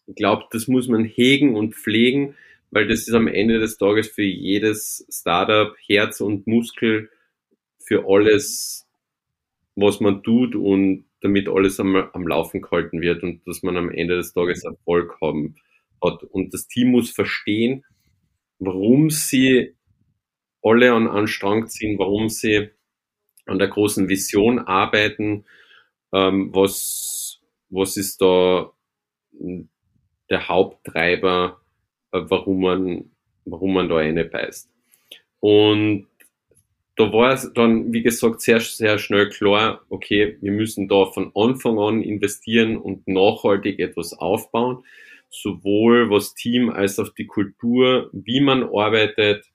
Ich glaube, das muss man hegen und pflegen, weil das ist am Ende des Tages für jedes Startup Herz und Muskel für alles, was man tut und damit alles am, am Laufen gehalten wird und dass man am Ende des Tages Erfolg haben hat. Und das Team muss verstehen, warum sie alle an einen Strang ziehen, warum sie an der großen Vision arbeiten, ähm, was, was ist da der Haupttreiber warum man, warum man da eine beißt. Und da war es dann, wie gesagt, sehr, sehr schnell klar, okay, wir müssen da von Anfang an investieren und nachhaltig etwas aufbauen, sowohl was Team als auch die Kultur, wie man arbeitet,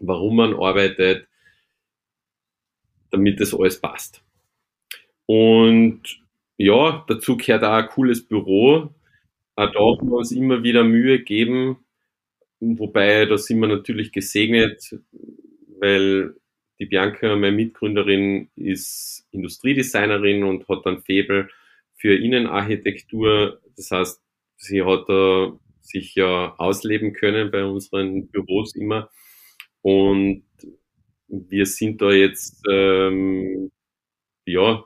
warum man arbeitet, damit das alles passt. Und ja, dazu gehört auch ein cooles Büro, auch wir uns immer wieder Mühe geben, wobei da sind wir natürlich gesegnet, weil die Bianca, meine Mitgründerin, ist Industriedesignerin und hat dann Febel für Innenarchitektur. Das heißt, sie hat da sich ja ausleben können bei unseren Büros immer. Und wir sind da jetzt ähm, ja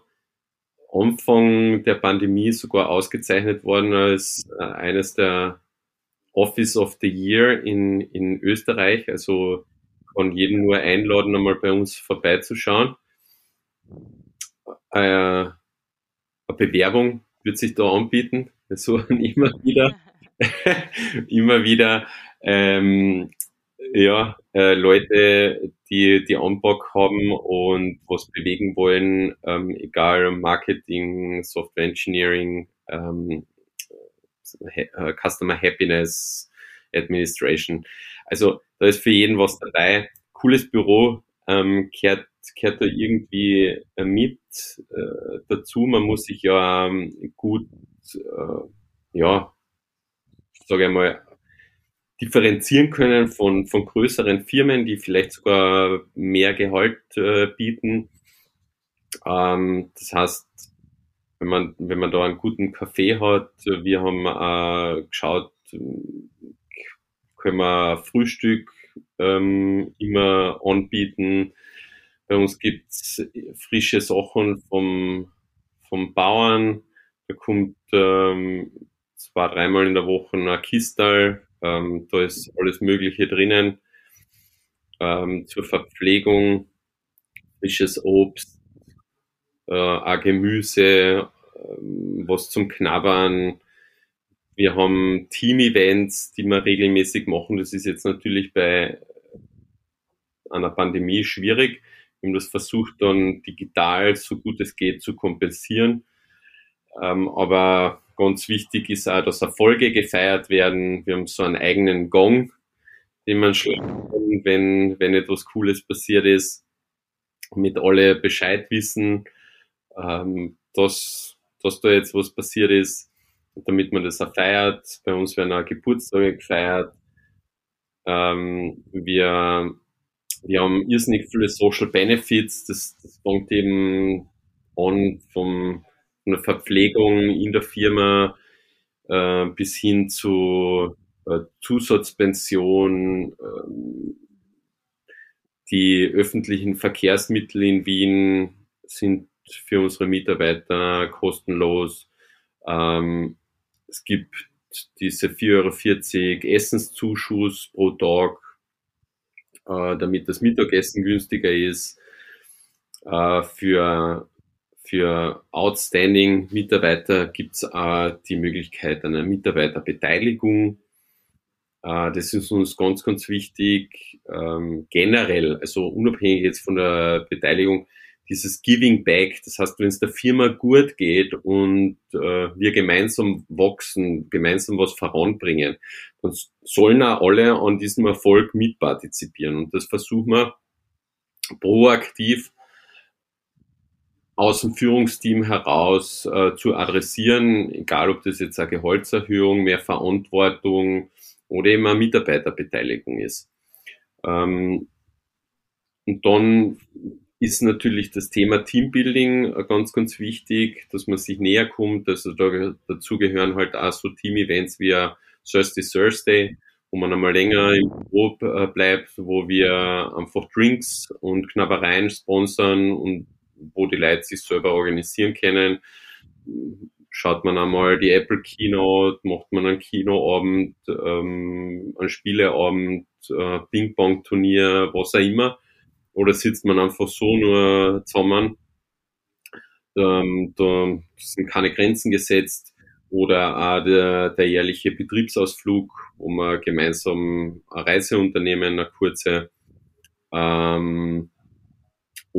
Anfang der Pandemie sogar ausgezeichnet worden als äh, eines der Office of the Year in, in Österreich. Also kann jeden nur einladen, einmal bei uns vorbeizuschauen. Äh, eine Bewerbung wird sich da anbieten. So immer wieder, immer wieder ähm, ja, äh, Leute, die, die Anbock haben und was bewegen wollen, ähm, egal Marketing, Software Engineering, ähm, äh, Customer Happiness, Administration. Also da ist für jeden was dabei. Cooles Büro, ähm, kehrt, kehrt da irgendwie äh, mit äh, dazu. Man muss sich ja ähm, gut, äh, ja, sage ich mal, differenzieren können von, von größeren Firmen, die vielleicht sogar mehr Gehalt äh, bieten. Ähm, das heißt, wenn man, wenn man da einen guten Kaffee hat, wir haben äh, geschaut, können wir Frühstück ähm, immer anbieten. Bei uns gibt's frische Sachen vom, vom Bauern. Da kommt ähm, zwei, dreimal in der Woche ein Kistal ähm, da ist alles Mögliche drinnen. Ähm, zur Verpflegung, frisches Obst, äh, auch Gemüse, ähm, was zum Knabbern. Wir haben Team-Events, die wir regelmäßig machen. Das ist jetzt natürlich bei einer Pandemie schwierig. Wir haben das versucht dann digital so gut es geht zu kompensieren. Ähm, aber Ganz wichtig ist auch, dass Erfolge gefeiert werden. Wir haben so einen eigenen Gong, den man kann, wenn, wenn etwas Cooles passiert ist, mit alle Bescheid wissen, ähm, dass, dass da jetzt was passiert ist. damit man das auch feiert. Bei uns werden auch Geburtstage gefeiert. Ähm, wir, wir haben irrsinnig viele Social Benefits. Das, das fängt eben an vom, der Verpflegung in der Firma äh, bis hin zu äh, Zusatzpension, äh, die öffentlichen Verkehrsmittel in Wien sind für unsere Mitarbeiter kostenlos. Ähm, es gibt diese 4,40 Euro Essenszuschuss pro Tag, äh, damit das Mittagessen günstiger ist. Äh, für, für Outstanding Mitarbeiter gibt es äh, die Möglichkeit einer Mitarbeiterbeteiligung. Äh, das ist uns ganz, ganz wichtig. Ähm, generell, also unabhängig jetzt von der Beteiligung, dieses Giving Back, das heißt, wenn es der Firma gut geht und äh, wir gemeinsam wachsen, gemeinsam was voranbringen, dann sollen auch alle an diesem Erfolg mitpartizipieren. Und das versuchen wir proaktiv aus dem Führungsteam heraus äh, zu adressieren, egal ob das jetzt eine Gehaltserhöhung, mehr Verantwortung oder eben eine Mitarbeiterbeteiligung ist. Ähm, und dann ist natürlich das Thema Teambuilding ganz, ganz wichtig, dass man sich näher kommt. Also da, dazu gehören halt auch so Team-Events wie Thursday Thursday, wo man einmal länger im Büro äh, bleibt, wo wir einfach Drinks und Knabbereien sponsern und wo die Leute sich selber organisieren können. Schaut man einmal die Apple Keynote, macht man einen Kinoabend, ähm, einen Spieleabend, äh, Ping-Pong-Turnier, was auch immer oder sitzt man einfach so nur zusammen? Ähm, da sind keine Grenzen gesetzt. Oder auch der, der jährliche Betriebsausflug, wo wir gemeinsam eine Reise unternehmen, eine kurze. Ähm,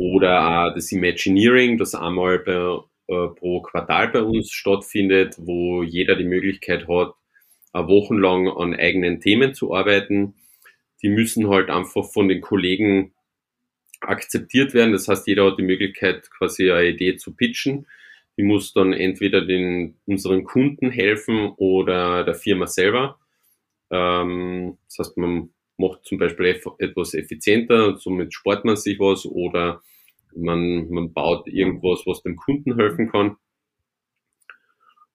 oder auch das Imagineering, das einmal bei, äh, pro Quartal bei uns stattfindet, wo jeder die Möglichkeit hat, wochenlang an eigenen Themen zu arbeiten. Die müssen halt einfach von den Kollegen akzeptiert werden. Das heißt, jeder hat die Möglichkeit, quasi eine Idee zu pitchen. Die muss dann entweder den, unseren Kunden helfen oder der Firma selber. Ähm, das heißt, man macht zum Beispiel etwas effizienter, somit spart man sich was oder man, man baut irgendwas, was dem Kunden helfen kann.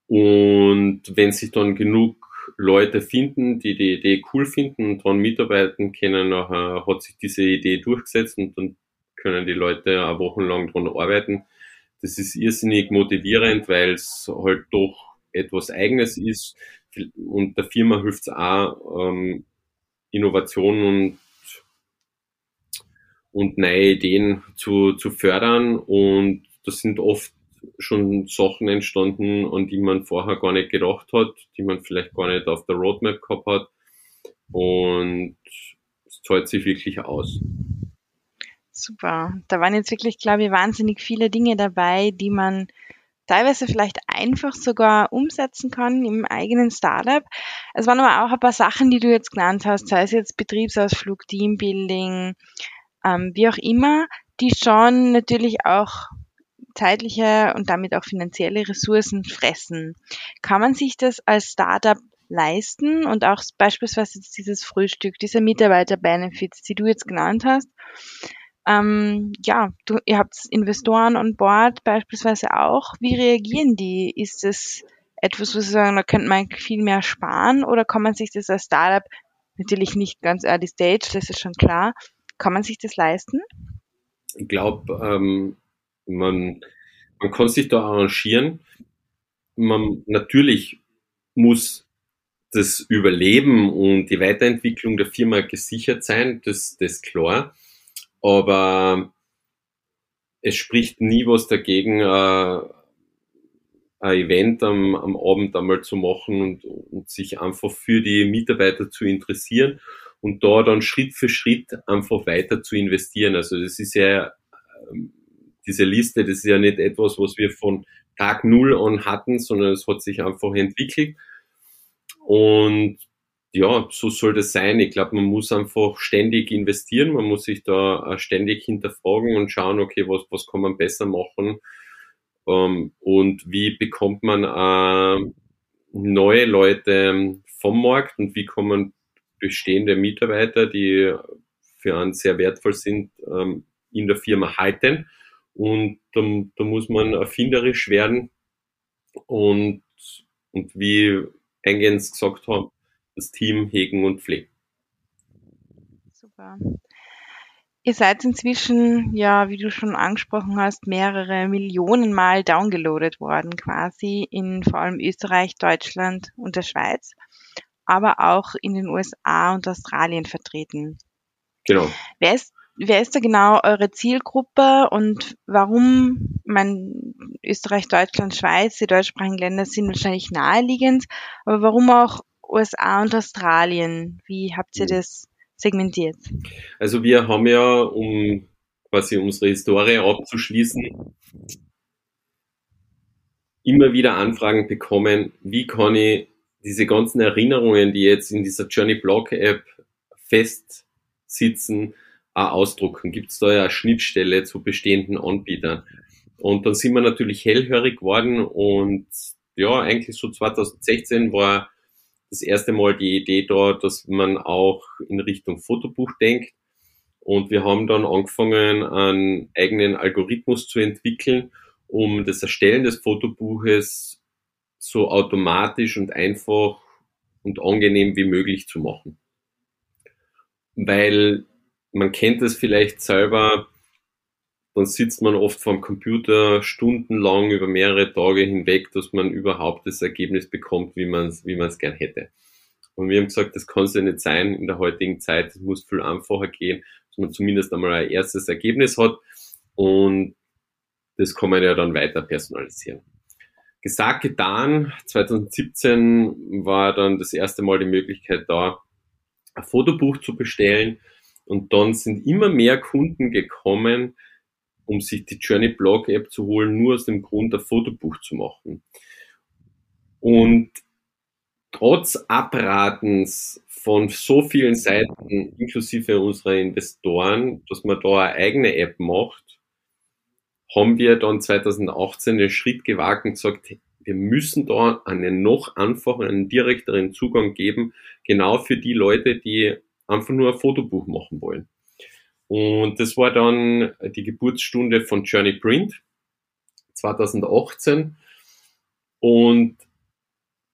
Und wenn sich dann genug Leute finden, die die Idee cool finden und daran mitarbeiten können, nachher hat sich diese Idee durchgesetzt und dann können die Leute auch wochenlang daran arbeiten. Das ist irrsinnig motivierend, weil es halt doch etwas Eigenes ist und der Firma hilft es auch, ähm, Innovationen und, und neue Ideen zu, zu fördern und das sind oft schon Sachen entstanden, an die man vorher gar nicht gedacht hat, die man vielleicht gar nicht auf der Roadmap gehabt hat. Und es zahlt sich wirklich aus. Super. Da waren jetzt wirklich, glaube ich, wahnsinnig viele Dinge dabei, die man teilweise vielleicht einfach sogar umsetzen kann im eigenen Startup. Es waren aber auch ein paar Sachen, die du jetzt genannt hast, sei es jetzt Betriebsausflug, Teambuilding, ähm, wie auch immer, die schon natürlich auch zeitliche und damit auch finanzielle Ressourcen fressen. Kann man sich das als Startup leisten und auch beispielsweise dieses Frühstück, diese Mitarbeiter-Benefits, die du jetzt genannt hast? Ähm, ja, du, ihr habt Investoren on board beispielsweise auch. Wie reagieren die? Ist es etwas, wo sie sagen, da könnte man viel mehr sparen oder kann man sich das als Startup natürlich nicht ganz early stage, das ist schon klar. Kann man sich das leisten? Ich glaube, ähm, man, man kann sich da arrangieren. Man, natürlich muss das Überleben und die Weiterentwicklung der Firma gesichert sein, das, ist klar. Aber es spricht nie was dagegen, äh, ein Event am, am Abend einmal zu machen und, und sich einfach für die Mitarbeiter zu interessieren und da dann Schritt für Schritt einfach weiter zu investieren. Also das ist ja ähm, diese Liste, das ist ja nicht etwas, was wir von Tag Null an hatten, sondern es hat sich einfach entwickelt. Und ja, so soll das sein. Ich glaube, man muss einfach ständig investieren, man muss sich da äh, ständig hinterfragen und schauen, okay, was, was kann man besser machen ähm, und wie bekommt man äh, neue Leute vom Markt und wie kommen bestehende Mitarbeiter, die für einen sehr wertvoll sind, ähm, in der Firma halten. Und da, da muss man erfinderisch werden und, und wie eingehend gesagt haben, das Team hegen und pflegen. Super. Ihr seid inzwischen, ja, wie du schon angesprochen hast, mehrere Millionen Mal downgeloadet worden, quasi in vor allem Österreich, Deutschland und der Schweiz, aber auch in den USA und Australien vertreten. Genau. Wer ist, wer ist da genau eure Zielgruppe und warum, mein Österreich, Deutschland, Schweiz, die deutschsprachigen Länder sind wahrscheinlich naheliegend, aber warum auch USA und Australien? Wie habt ihr mhm. das segmentiert? Also wir haben ja, um quasi unsere Historie abzuschließen, immer wieder Anfragen bekommen, wie kann ich diese ganzen Erinnerungen, die jetzt in dieser Journey Blog App festsitzen, auch ausdrucken? Gibt es da ja eine Schnittstelle zu bestehenden Anbietern? Und dann sind wir natürlich hellhörig geworden und ja, eigentlich so 2016 war das erste Mal die Idee da, dass man auch in Richtung Fotobuch denkt. Und wir haben dann angefangen, einen eigenen Algorithmus zu entwickeln, um das Erstellen des Fotobuches so automatisch und einfach und angenehm wie möglich zu machen. Weil man kennt es vielleicht selber, dann sitzt man oft vorm Computer stundenlang über mehrere Tage hinweg, dass man überhaupt das Ergebnis bekommt, wie man es wie man's gern hätte. Und wir haben gesagt, das kann es ja nicht sein in der heutigen Zeit. Es muss viel einfacher gehen, dass man zumindest einmal ein erstes Ergebnis hat. Und das kann man ja dann weiter personalisieren. Gesagt, getan. 2017 war dann das erste Mal die Möglichkeit da, ein Fotobuch zu bestellen. Und dann sind immer mehr Kunden gekommen, um sich die Journey Blog App zu holen, nur aus dem Grund, ein Fotobuch zu machen. Und trotz Abratens von so vielen Seiten, inklusive unserer Investoren, dass man da eine eigene App macht, haben wir dann 2018 den Schritt gewagt und gesagt, wir müssen da einen noch einfachen, einen direkteren Zugang geben, genau für die Leute, die einfach nur ein Fotobuch machen wollen. Und das war dann die Geburtsstunde von Journey Print 2018. Und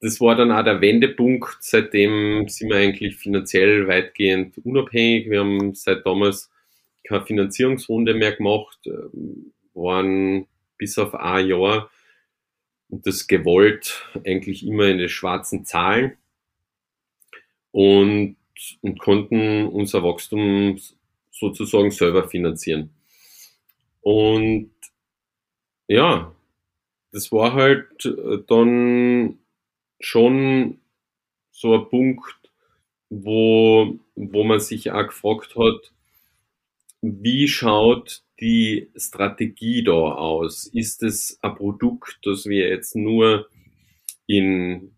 das war dann auch der Wendepunkt. Seitdem sind wir eigentlich finanziell weitgehend unabhängig. Wir haben seit damals keine Finanzierungsrunde mehr gemacht, waren bis auf ein Jahr und das gewollt eigentlich immer in den schwarzen Zahlen und, und konnten unser Wachstum sozusagen selber finanzieren. Und ja, das war halt äh, dann schon so ein Punkt, wo, wo man sich auch gefragt hat, wie schaut die Strategie da aus? Ist es ein Produkt, das wir jetzt nur in,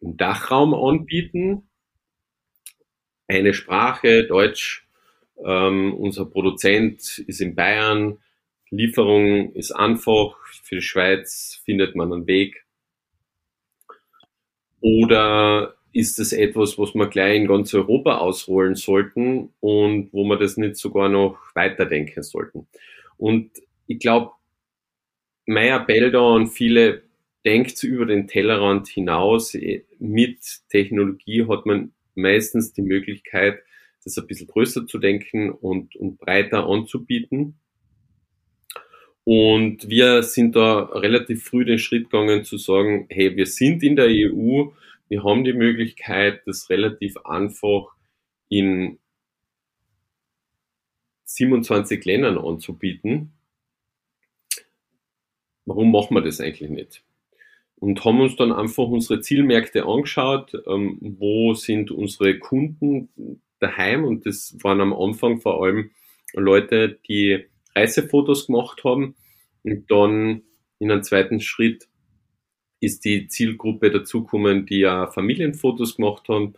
im Dachraum anbieten? Eine Sprache, Deutsch, ähm, unser Produzent ist in Bayern. Lieferung ist einfach. Für die Schweiz findet man einen Weg. Oder ist es etwas, was wir gleich in ganz Europa ausrollen sollten und wo wir das nicht sogar noch weiterdenken sollten? Und ich glaube, mein Appell da an viele, denkt über den Tellerrand hinaus. Mit Technologie hat man meistens die Möglichkeit, das ein bisschen größer zu denken und, und breiter anzubieten. Und wir sind da relativ früh den Schritt gegangen zu sagen, hey, wir sind in der EU, wir haben die Möglichkeit, das relativ einfach in 27 Ländern anzubieten. Warum machen wir das eigentlich nicht? Und haben uns dann einfach unsere Zielmärkte angeschaut, ähm, wo sind unsere Kunden, daheim und das waren am Anfang vor allem Leute, die Reisefotos gemacht haben und dann in einem zweiten Schritt ist die Zielgruppe dazugekommen, die ja Familienfotos gemacht haben.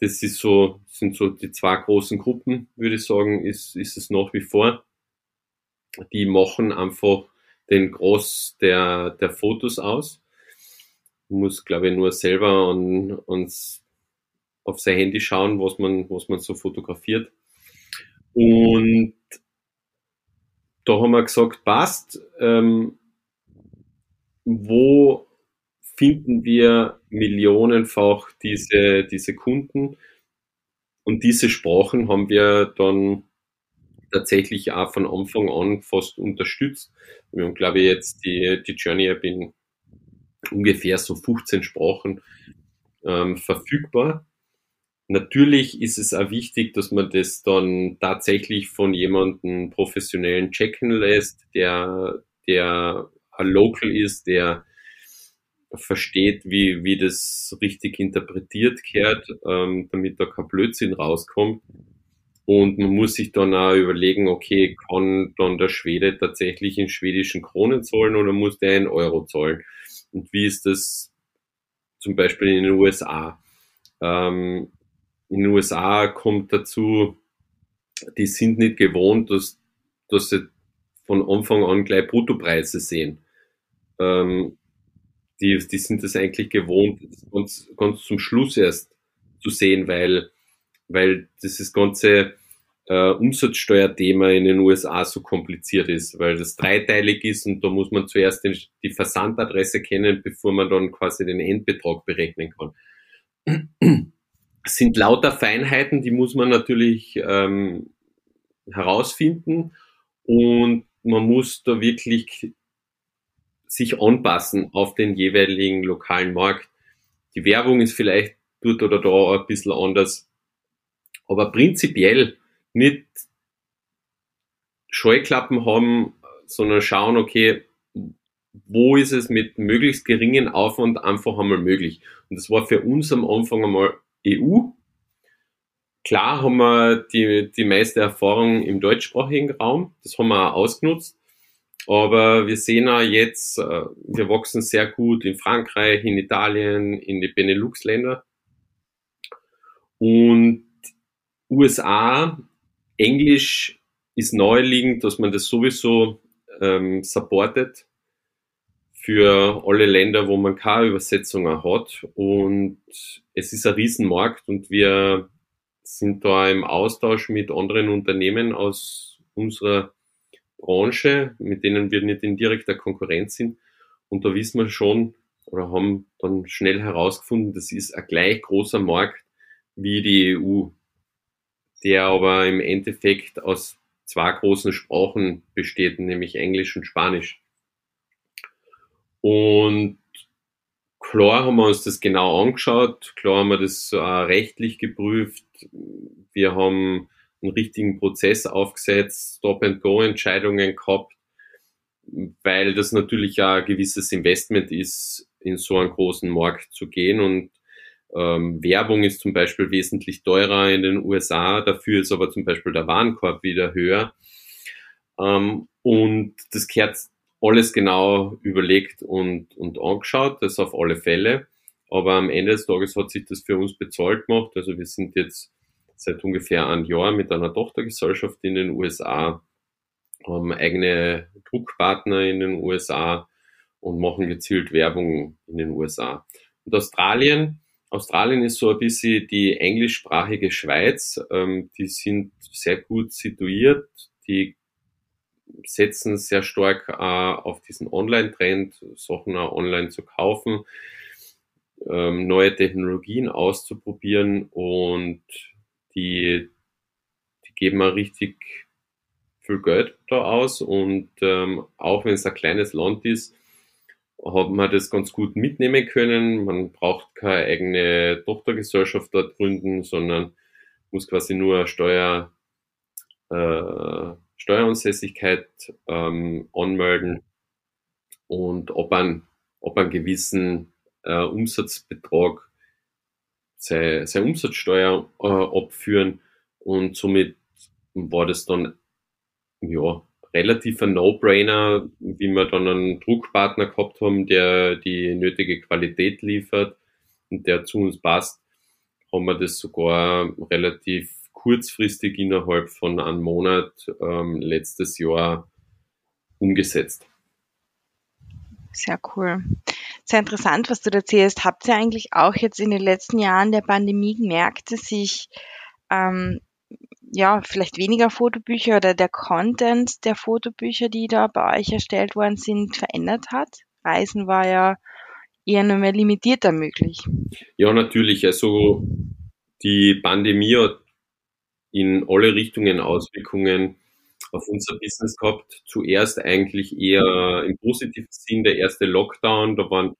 Das ist so, sind so die zwei großen Gruppen, würde ich sagen, ist, ist es nach wie vor. Die machen einfach den Groß der, der Fotos aus. muss, glaube ich, nur selber an, ans, auf sein Handy schauen, was man, was man so fotografiert. Und da haben wir gesagt, passt, ähm, wo finden wir millionenfach diese, diese Kunden? Und diese Sprachen haben wir dann tatsächlich auch von Anfang an fast unterstützt. Wir haben, glaube ich, jetzt die, die Journey App in ungefähr so 15 Sprachen ähm, verfügbar. Natürlich ist es auch wichtig, dass man das dann tatsächlich von jemandem professionellen checken lässt, der, der Local ist, der versteht, wie, wie das richtig interpretiert gehört, ähm, damit da kein Blödsinn rauskommt. Und man muss sich dann auch überlegen, okay, kann dann der Schwede tatsächlich in schwedischen Kronen zahlen oder muss der in Euro zahlen? Und wie ist das zum Beispiel in den USA? Ähm, in den USA kommt dazu, die sind nicht gewohnt, dass, dass sie von Anfang an gleich Bruttopreise sehen. Ähm, die, die sind das eigentlich gewohnt, ganz, ganz zum Schluss erst zu sehen, weil, weil dieses ganze äh, Umsatzsteuerthema in den USA so kompliziert ist, weil das dreiteilig ist und da muss man zuerst den, die Versandadresse kennen, bevor man dann quasi den Endbetrag berechnen kann. Es sind lauter Feinheiten, die muss man natürlich ähm, herausfinden und man muss da wirklich sich anpassen auf den jeweiligen lokalen Markt. Die Werbung ist vielleicht dort oder da ein bisschen anders, aber prinzipiell nicht Scheuklappen haben, sondern schauen, okay, wo ist es mit möglichst geringen Aufwand einfach einmal möglich. Und das war für uns am Anfang einmal EU. Klar haben wir die, die meiste Erfahrung im deutschsprachigen Raum, das haben wir auch ausgenutzt. Aber wir sehen auch jetzt, äh, wir wachsen sehr gut in Frankreich, in Italien, in die Benelux-Länder. Und USA Englisch ist naheliegend, dass man das sowieso ähm, supportet für alle Länder, wo man keine Übersetzungen hat. Und es ist ein Riesenmarkt und wir sind da im Austausch mit anderen Unternehmen aus unserer Branche, mit denen wir nicht in direkter Konkurrenz sind. Und da wissen wir schon oder haben dann schnell herausgefunden, das ist ein gleich großer Markt wie die EU der aber im Endeffekt aus zwei großen Sprachen besteht, nämlich Englisch und Spanisch. Und klar haben wir uns das genau angeschaut, klar haben wir das äh, rechtlich geprüft, wir haben einen richtigen Prozess aufgesetzt, Stop-and-Go-Entscheidungen gehabt, weil das natürlich ja ein gewisses Investment ist, in so einen großen Markt zu gehen und ähm, Werbung ist zum Beispiel wesentlich teurer in den USA, dafür ist aber zum Beispiel der Warenkorb wieder höher. Ähm, und das gehört alles genau überlegt und, und angeschaut, das auf alle Fälle. Aber am Ende des Tages hat sich das für uns bezahlt gemacht. Also wir sind jetzt seit ungefähr einem Jahr mit einer Tochtergesellschaft in den USA, haben eigene Druckpartner in den USA und machen gezielt Werbung in den USA. Und Australien Australien ist so ein bisschen die englischsprachige Schweiz. Ähm, die sind sehr gut situiert. Die setzen sehr stark äh, auf diesen Online-Trend, Sachen auch online zu kaufen, ähm, neue Technologien auszuprobieren und die, die geben auch richtig viel Geld da aus und ähm, auch wenn es ein kleines Land ist, hat man das ganz gut mitnehmen können. Man braucht keine eigene Tochtergesellschaft dort gründen, sondern muss quasi nur Steuer, äh, Steueransässigkeit ähm, anmelden und ob ein, ob einen gewissen äh, Umsatzbetrag seine, seine Umsatzsteuer äh, abführen und somit war das dann ja relativ ein No-Brainer, wie wir dann einen Druckpartner gehabt haben, der die nötige Qualität liefert und der zu uns passt, haben wir das sogar relativ kurzfristig innerhalb von einem Monat ähm, letztes Jahr umgesetzt. Sehr cool. Sehr interessant, was du da erzählst. Habt ihr eigentlich auch jetzt in den letzten Jahren der Pandemie gemerkt, dass sich ähm, ja vielleicht weniger Fotobücher oder der Content der Fotobücher, die da bei euch erstellt worden sind, verändert hat? Reisen war ja eher nur mehr limitierter möglich. Ja, natürlich. Also die Pandemie hat in alle Richtungen Auswirkungen auf unser Business gehabt. Zuerst eigentlich eher im positiven Sinn der erste Lockdown. Da waren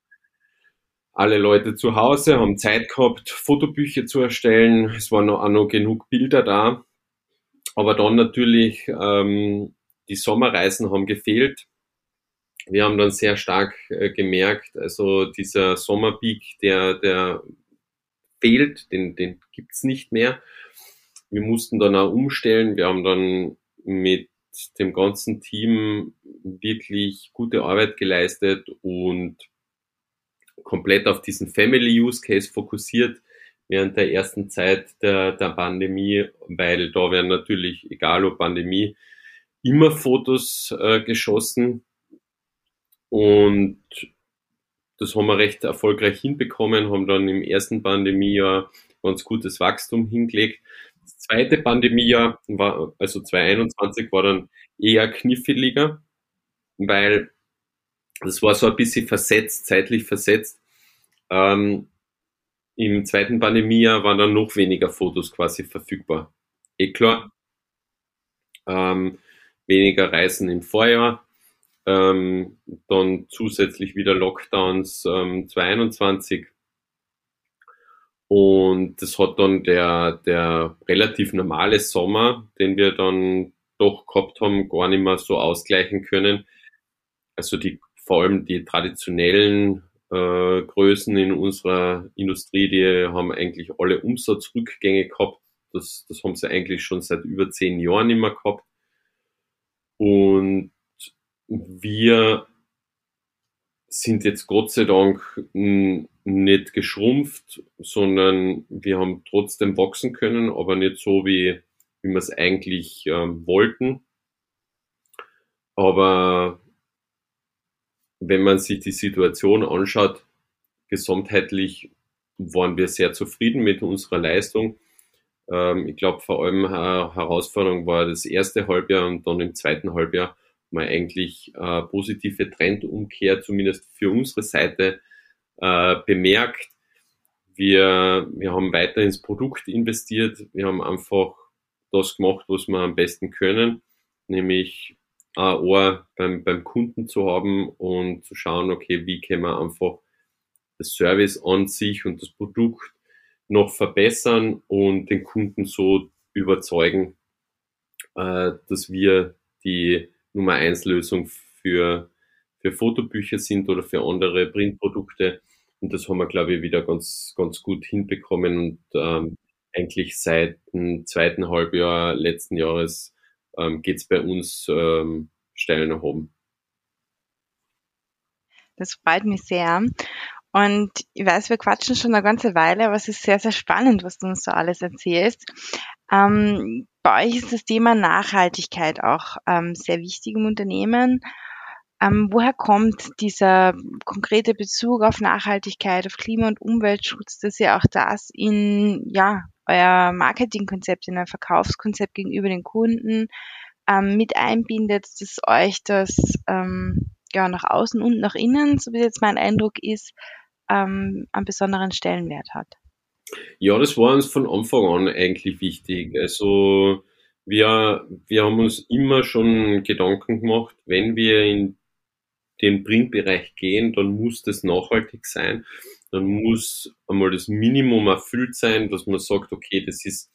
alle Leute zu Hause, haben Zeit gehabt, Fotobücher zu erstellen. Es waren auch noch genug Bilder da. Aber dann natürlich, ähm, die Sommerreisen haben gefehlt. Wir haben dann sehr stark äh, gemerkt, also dieser Sommerpeak, der, der fehlt, den, den gibt's nicht mehr. Wir mussten dann auch umstellen. Wir haben dann mit dem ganzen Team wirklich gute Arbeit geleistet und komplett auf diesen Family Use Case fokussiert während der ersten Zeit der, der Pandemie, weil da werden natürlich, egal ob Pandemie, immer Fotos äh, geschossen und das haben wir recht erfolgreich hinbekommen, haben dann im ersten Pandemiejahr ganz gutes Wachstum hingelegt. Zweite Pandemiejahr war, also 2021 war dann eher kniffliger, weil das war so ein bisschen versetzt, zeitlich versetzt. Ähm, Im zweiten Pandemiejahr waren dann noch weniger Fotos quasi verfügbar. Eh klar. Ähm, weniger Reisen im Vorjahr. Ähm, dann zusätzlich wieder Lockdowns ähm, 22 und das hat dann der, der relativ normale Sommer, den wir dann doch gehabt haben, gar nicht mehr so ausgleichen können. Also die, vor allem die traditionellen äh, Größen in unserer Industrie, die haben eigentlich alle Umsatzrückgänge gehabt. Das, das haben sie eigentlich schon seit über zehn Jahren immer gehabt. Und wir sind jetzt Gott sei Dank nicht geschrumpft, sondern wir haben trotzdem wachsen können, aber nicht so, wie, wie wir es eigentlich ähm, wollten. Aber wenn man sich die Situation anschaut, gesamtheitlich waren wir sehr zufrieden mit unserer Leistung. Ähm, ich glaube, vor allem eine Herausforderung war das erste Halbjahr und dann im zweiten Halbjahr man eigentlich äh, positive Trendumkehr, zumindest für unsere Seite, äh, bemerkt. Wir, wir haben weiter ins Produkt investiert. Wir haben einfach das gemacht, was wir am besten können, nämlich ein Ohr beim, beim Kunden zu haben und zu schauen, okay, wie können wir einfach das Service an sich und das Produkt noch verbessern und den Kunden so überzeugen, äh, dass wir die Nummer eins Lösung für, für Fotobücher sind oder für andere Printprodukte. Und das haben wir, glaube ich, wieder ganz, ganz gut hinbekommen und ähm, eigentlich seit dem zweiten Halbjahr letzten Jahres ähm, geht es bei uns ähm, steil nach oben. Das freut mich sehr. Und ich weiß, wir quatschen schon eine ganze Weile, aber es ist sehr, sehr spannend, was du uns so alles erzählst. Ähm, bei euch ist das Thema Nachhaltigkeit auch ähm, sehr wichtig im Unternehmen. Ähm, woher kommt dieser konkrete Bezug auf Nachhaltigkeit, auf Klima- und Umweltschutz, dass ihr auch das in ja, euer Marketingkonzept, in euer Verkaufskonzept gegenüber den Kunden ähm, mit einbindet, dass euch das ähm, ja, nach außen und nach innen, so wie jetzt mein Eindruck ist, ähm, einen besonderen Stellenwert hat? Ja, das war uns von Anfang an eigentlich wichtig. Also wir, wir haben uns immer schon Gedanken gemacht, wenn wir in den Printbereich gehen, dann muss das nachhaltig sein. Dann muss einmal das Minimum erfüllt sein, dass man sagt, okay, das ist,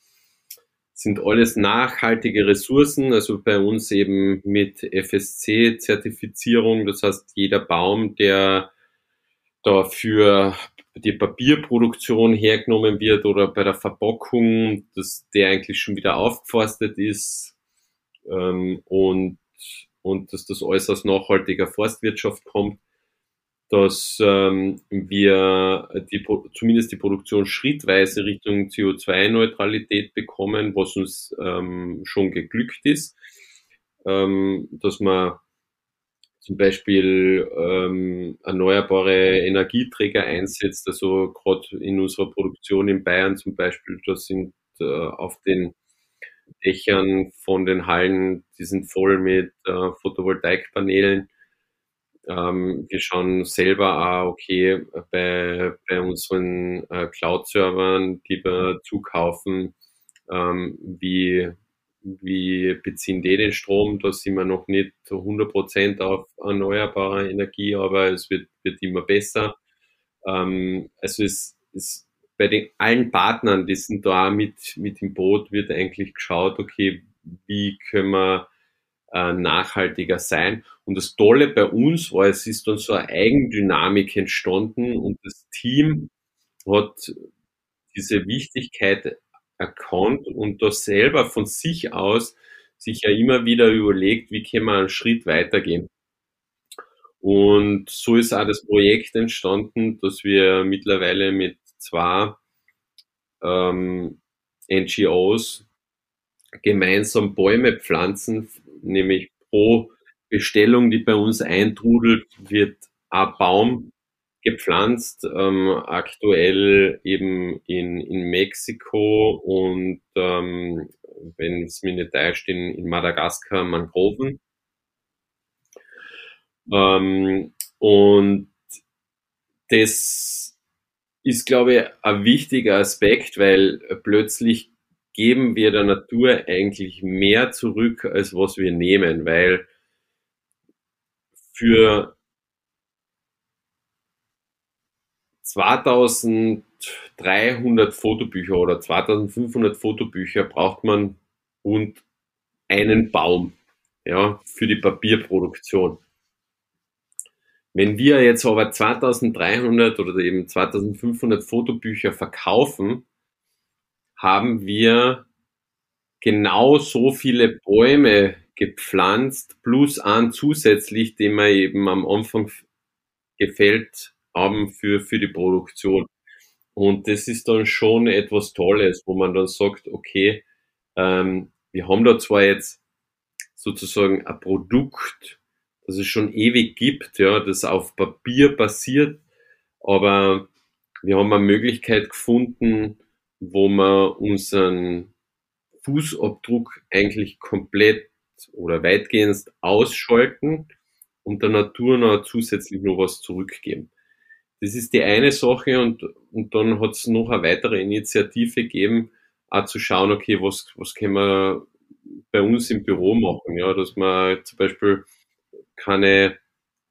sind alles nachhaltige Ressourcen, also bei uns eben mit FSC-Zertifizierung. Das heißt, jeder Baum, der dafür die Papierproduktion hergenommen wird oder bei der Verpackung, dass der eigentlich schon wieder aufgeforstet ist ähm, und, und dass das alles aus nachhaltiger Forstwirtschaft kommt, dass ähm, wir die, zumindest die Produktion schrittweise Richtung CO2-Neutralität bekommen, was uns ähm, schon geglückt ist, ähm, dass man zum Beispiel ähm, erneuerbare Energieträger einsetzt. Also gerade in unserer Produktion in Bayern zum Beispiel, da sind äh, auf den Dächern von den Hallen, die sind voll mit äh, Photovoltaikpanelen. Ähm, wir schauen selber auch, okay, bei, bei unseren äh, Cloud-Servern, die wir zukaufen, ähm, wie, wie beziehen die den Strom? Da sind wir noch nicht 100% auf erneuerbare Energie, aber es wird, wird immer besser. Ähm, also es, es bei den allen Partnern, die sind da mit, mit im Boot, wird eigentlich geschaut, okay, wie können wir äh, nachhaltiger sein. Und das Tolle bei uns war, es ist dann so eine Eigendynamik entstanden und das Team hat diese Wichtigkeit erkannt und da selber von sich aus sich ja immer wieder überlegt, wie können wir einen Schritt weitergehen. Und so ist auch das Projekt entstanden, dass wir mittlerweile mit zwei ähm, NGOs gemeinsam Bäume pflanzen, nämlich pro Bestellung, die bei uns eintrudelt, wird ein Baum gepflanzt, ähm, aktuell eben in, in Mexiko und ähm, wenn es mir nicht täuscht, in, in Madagaskar Mangroven. Ähm, und das ist, glaube ich, ein wichtiger Aspekt, weil plötzlich geben wir der Natur eigentlich mehr zurück, als was wir nehmen, weil für 2300 Fotobücher oder 2500 Fotobücher braucht man und einen Baum ja, für die Papierproduktion. Wenn wir jetzt aber 2300 oder eben 2500 Fotobücher verkaufen, haben wir genau so viele Bäume gepflanzt, plus an zusätzlich, den wir eben am Anfang gefällt haben für, für die Produktion. Und das ist dann schon etwas Tolles, wo man dann sagt, okay, ähm, wir haben da zwar jetzt sozusagen ein Produkt, das es schon ewig gibt, ja, das auf Papier basiert, aber wir haben eine Möglichkeit gefunden, wo wir unseren Fußabdruck eigentlich komplett oder weitgehend ausschalten und der Natur noch zusätzlich noch was zurückgeben. Das ist die eine Sache und, und dann hat es noch eine weitere Initiative gegeben, auch zu schauen, okay, was, was können wir bei uns im Büro machen, ja, dass wir zum Beispiel keine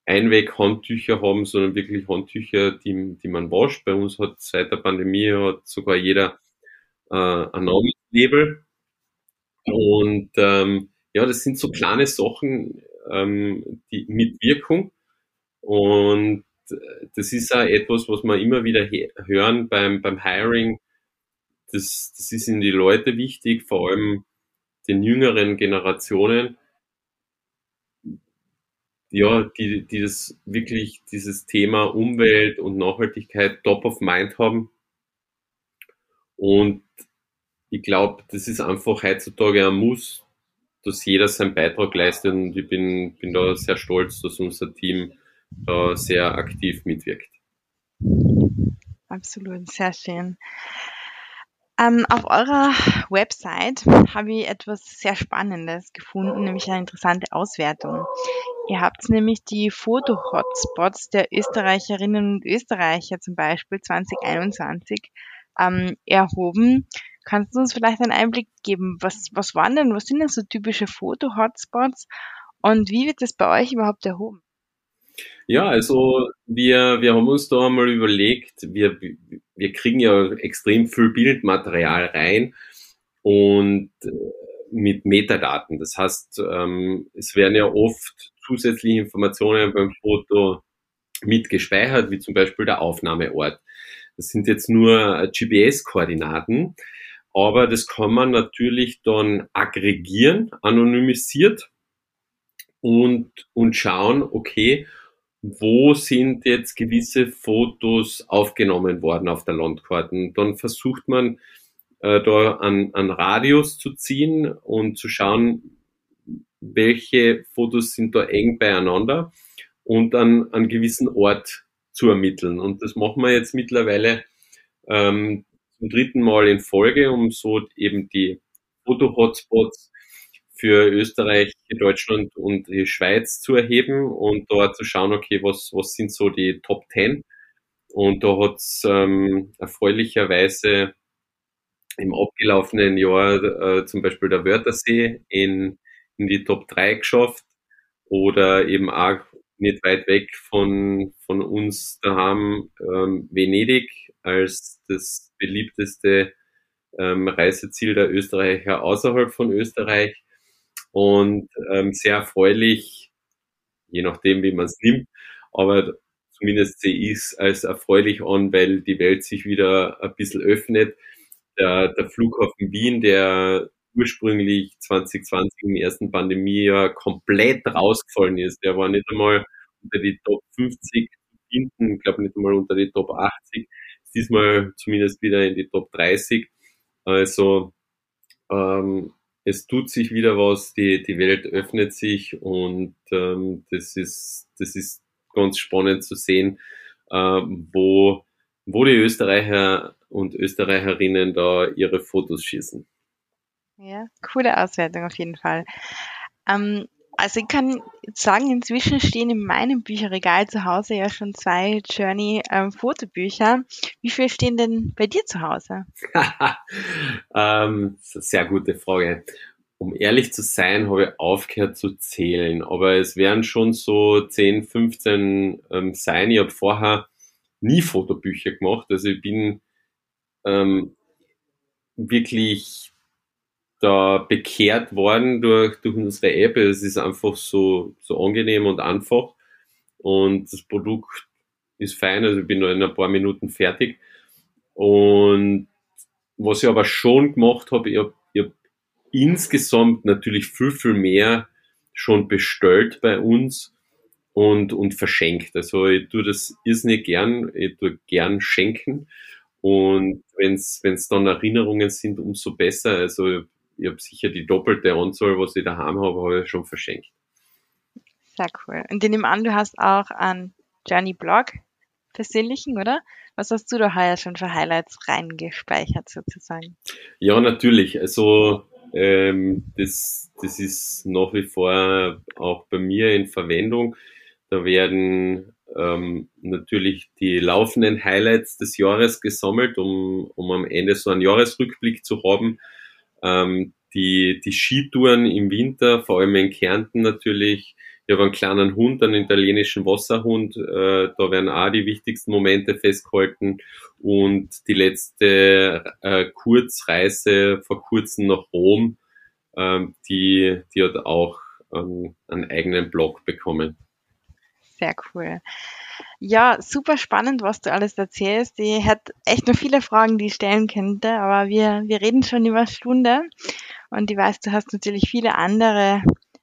Einweg-Handtücher haben, sondern wirklich Handtücher, die, die man wascht. Bei uns hat seit der Pandemie hat sogar jeder äh, ein Namenslabel. Und ähm, ja, das sind so kleine Sachen ähm, die, mit Wirkung. Und das ist auch etwas, was wir immer wieder hören beim, beim Hiring. Das, das ist in die Leute wichtig, vor allem den jüngeren Generationen, ja, die, die das wirklich dieses Thema Umwelt und Nachhaltigkeit top of mind haben. Und ich glaube, das ist einfach heutzutage ein Muss, dass jeder seinen Beitrag leistet und ich bin, bin da sehr stolz, dass unser Team da sehr aktiv mitwirkt. Absolut, sehr schön. Ähm, auf eurer Website habe ich etwas sehr Spannendes gefunden, nämlich eine interessante Auswertung. Ihr habt nämlich die Foto-Hotspots der Österreicherinnen und Österreicher zum Beispiel 2021 ähm, erhoben. Kannst du uns vielleicht einen Einblick geben, was, was waren denn, was sind denn so typische Foto-Hotspots und wie wird das bei euch überhaupt erhoben? Ja, also wir, wir haben uns da einmal überlegt, wir, wir kriegen ja extrem viel Bildmaterial rein und äh, mit Metadaten. Das heißt, ähm, es werden ja oft zusätzliche Informationen beim Foto mit gespeichert, wie zum Beispiel der Aufnahmeort. Das sind jetzt nur GPS-Koordinaten, aber das kann man natürlich dann aggregieren, anonymisiert und, und schauen, okay, wo sind jetzt gewisse Fotos aufgenommen worden auf der Landkarte. Dann versucht man äh, da an, an Radius zu ziehen und zu schauen, welche Fotos sind da eng beieinander und an einen gewissen Ort zu ermitteln. Und das machen wir jetzt mittlerweile ähm, zum dritten Mal in Folge, um so eben die Foto-Hotspots für Österreich, Deutschland und die Schweiz zu erheben und da zu schauen, okay, was, was sind so die Top 10. Und da hat es ähm, erfreulicherweise im abgelaufenen Jahr äh, zum Beispiel der Wörthersee in, in die Top 3 geschafft oder eben auch nicht weit weg von, von uns daheim ähm, Venedig als das beliebteste ähm, Reiseziel der Österreicher außerhalb von Österreich und ähm, sehr erfreulich, je nachdem, wie man es nimmt, aber zumindest sehe ich es als erfreulich an, weil die Welt sich wieder ein bisschen öffnet. Der, der Flughafen Wien, der ursprünglich 2020 im ersten Pandemiejahr komplett rausgefallen ist, der war nicht einmal unter die Top 50 hinten, ich glaube nicht einmal unter die Top 80, ist diesmal zumindest wieder in die Top 30. Also ähm, es tut sich wieder was, die, die Welt öffnet sich und ähm, das, ist, das ist ganz spannend zu sehen, äh, wo, wo die Österreicher und Österreicherinnen da ihre Fotos schießen. Ja, coole Auswertung auf jeden Fall. Ähm, also ich kann sagen, inzwischen stehen in meinem Bücherregal zu Hause ja schon zwei Journey ähm, Fotobücher. Wie viele stehen denn bei dir zu Hause? ähm, sehr gute Frage. Um ehrlich zu sein, habe ich aufgehört zu zählen, aber es werden schon so 10, 15 ähm, sein. Ich habe vorher nie Fotobücher gemacht, also ich bin ähm, wirklich da bekehrt worden durch, durch unsere App. Es ist einfach so, so angenehm und einfach. Und das Produkt ist fein, also ich bin nur in ein paar Minuten fertig. Und was ich aber schon gemacht habe, ich habe hab insgesamt natürlich viel, viel mehr schon bestellt bei uns und, und verschenkt. Also ich tue das irrsinnig gern, ich tue gern schenken. Und wenn es dann Erinnerungen sind, umso besser. Also ich habe sicher die doppelte Anzahl, was ich daheim habe, habe ich schon verschenkt. Sehr cool. Und ich nehme an, du hast auch einen Journey Blog persönlichen, oder? Was hast du da heuer schon für Highlights reingespeichert sozusagen? Ja, natürlich. Also ähm, das, das ist nach wie vor auch bei mir in Verwendung. Da werden ähm, natürlich die laufenden Highlights des Jahres gesammelt, um, um am Ende so einen Jahresrückblick zu haben. Ähm, die, die Skitouren im Winter, vor allem in Kärnten natürlich. Ich habe einen kleinen Hund, einen italienischen Wasserhund. Äh, da werden auch die wichtigsten Momente festgehalten. Und die letzte äh, Kurzreise vor kurzem nach Rom, ähm, die, die hat auch ähm, einen eigenen Blog bekommen. Sehr cool. Ja, super spannend, was du alles erzählst. Ich hätte echt noch viele Fragen, die ich stellen könnte, aber wir, wir reden schon über eine Stunde und ich weiß, du hast natürlich viele andere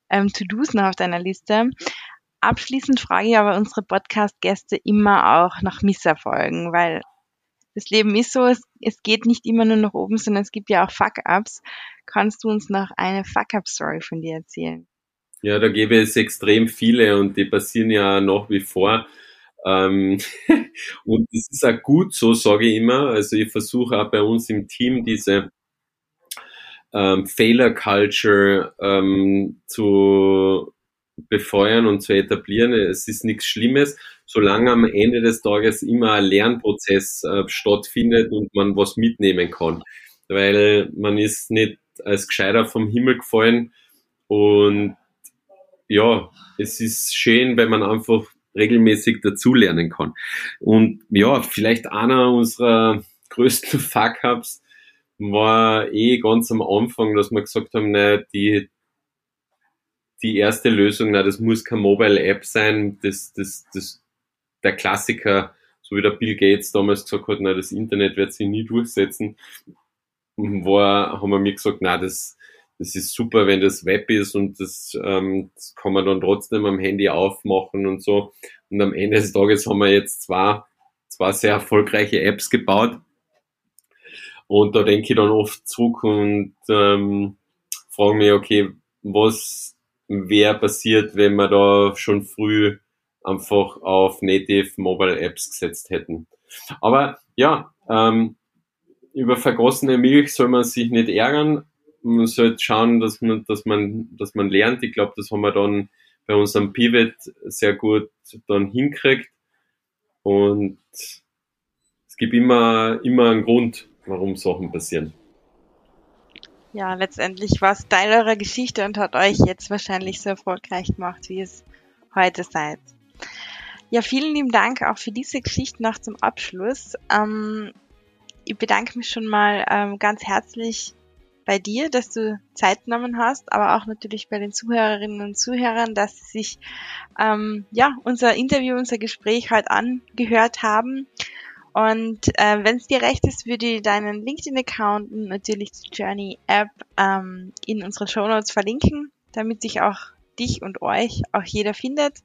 ähm, To-Dos noch auf deiner Liste. Abschließend frage ich aber unsere Podcast-Gäste immer auch nach Misserfolgen, weil das Leben ist so, es, es geht nicht immer nur nach oben, sondern es gibt ja auch Fuck-Ups. Kannst du uns noch eine Fuck-Up-Story von dir erzählen? Ja, da gäbe es extrem viele und die passieren ja nach wie vor. Ähm, und das ist auch gut so, sage ich immer. Also ich versuche auch bei uns im Team diese ähm, Failure Culture ähm, zu befeuern und zu etablieren. Es ist nichts Schlimmes, solange am Ende des Tages immer ein Lernprozess äh, stattfindet und man was mitnehmen kann. Weil man ist nicht als Gescheiter vom Himmel gefallen und ja, es ist schön, wenn man einfach regelmäßig dazulernen kann. Und ja, vielleicht einer unserer größten Fuck-Ups war eh ganz am Anfang, dass wir gesagt haben, naja, die, die erste Lösung, na, das muss keine Mobile App sein, das, das, das, der Klassiker, so wie der Bill Gates damals gesagt hat, na, das Internet wird sich nie durchsetzen, war, haben wir mir gesagt, na, das, das ist super, wenn das Web ist und das, ähm, das kann man dann trotzdem am Handy aufmachen und so. Und am Ende des Tages haben wir jetzt zwei, zwei sehr erfolgreiche Apps gebaut. Und da denke ich dann oft zurück und ähm, frage mich, okay, was, wäre passiert, wenn wir da schon früh einfach auf Native Mobile Apps gesetzt hätten. Aber ja, ähm, über vergossene Milch soll man sich nicht ärgern. Man sollte schauen, dass man, dass man, dass man lernt. Ich glaube, das haben wir dann bei unserem Pivot sehr gut dann hinkriegt. Und es gibt immer, immer einen Grund, warum Sachen passieren. Ja, letztendlich war es Teil eurer Geschichte und hat euch jetzt wahrscheinlich so erfolgreich gemacht, wie es heute seid. Ja, vielen lieben Dank auch für diese Geschichte noch zum Abschluss. Ähm, ich bedanke mich schon mal ähm, ganz herzlich bei dir, dass du Zeit genommen hast, aber auch natürlich bei den Zuhörerinnen und Zuhörern, dass sie sich ähm, ja unser Interview, unser Gespräch heute angehört haben. Und äh, wenn es dir recht ist, würde ich deinen LinkedIn-Account und natürlich die Journey-App ähm, in unsere Show Notes verlinken, damit sich auch dich und euch auch jeder findet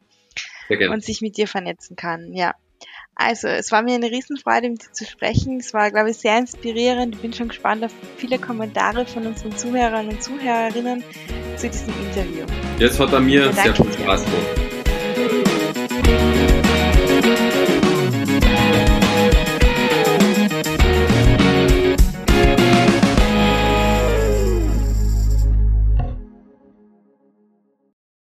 und sich mit dir vernetzen kann. Ja. Also, es war mir eine Riesenfreude, mit dir zu sprechen. Es war, glaube ich, sehr inspirierend. Ich bin schon gespannt auf viele Kommentare von unseren Zuhörern und Zuhörerinnen zu diesem Interview. Jetzt hat er mir sehr viel Spaß gemacht.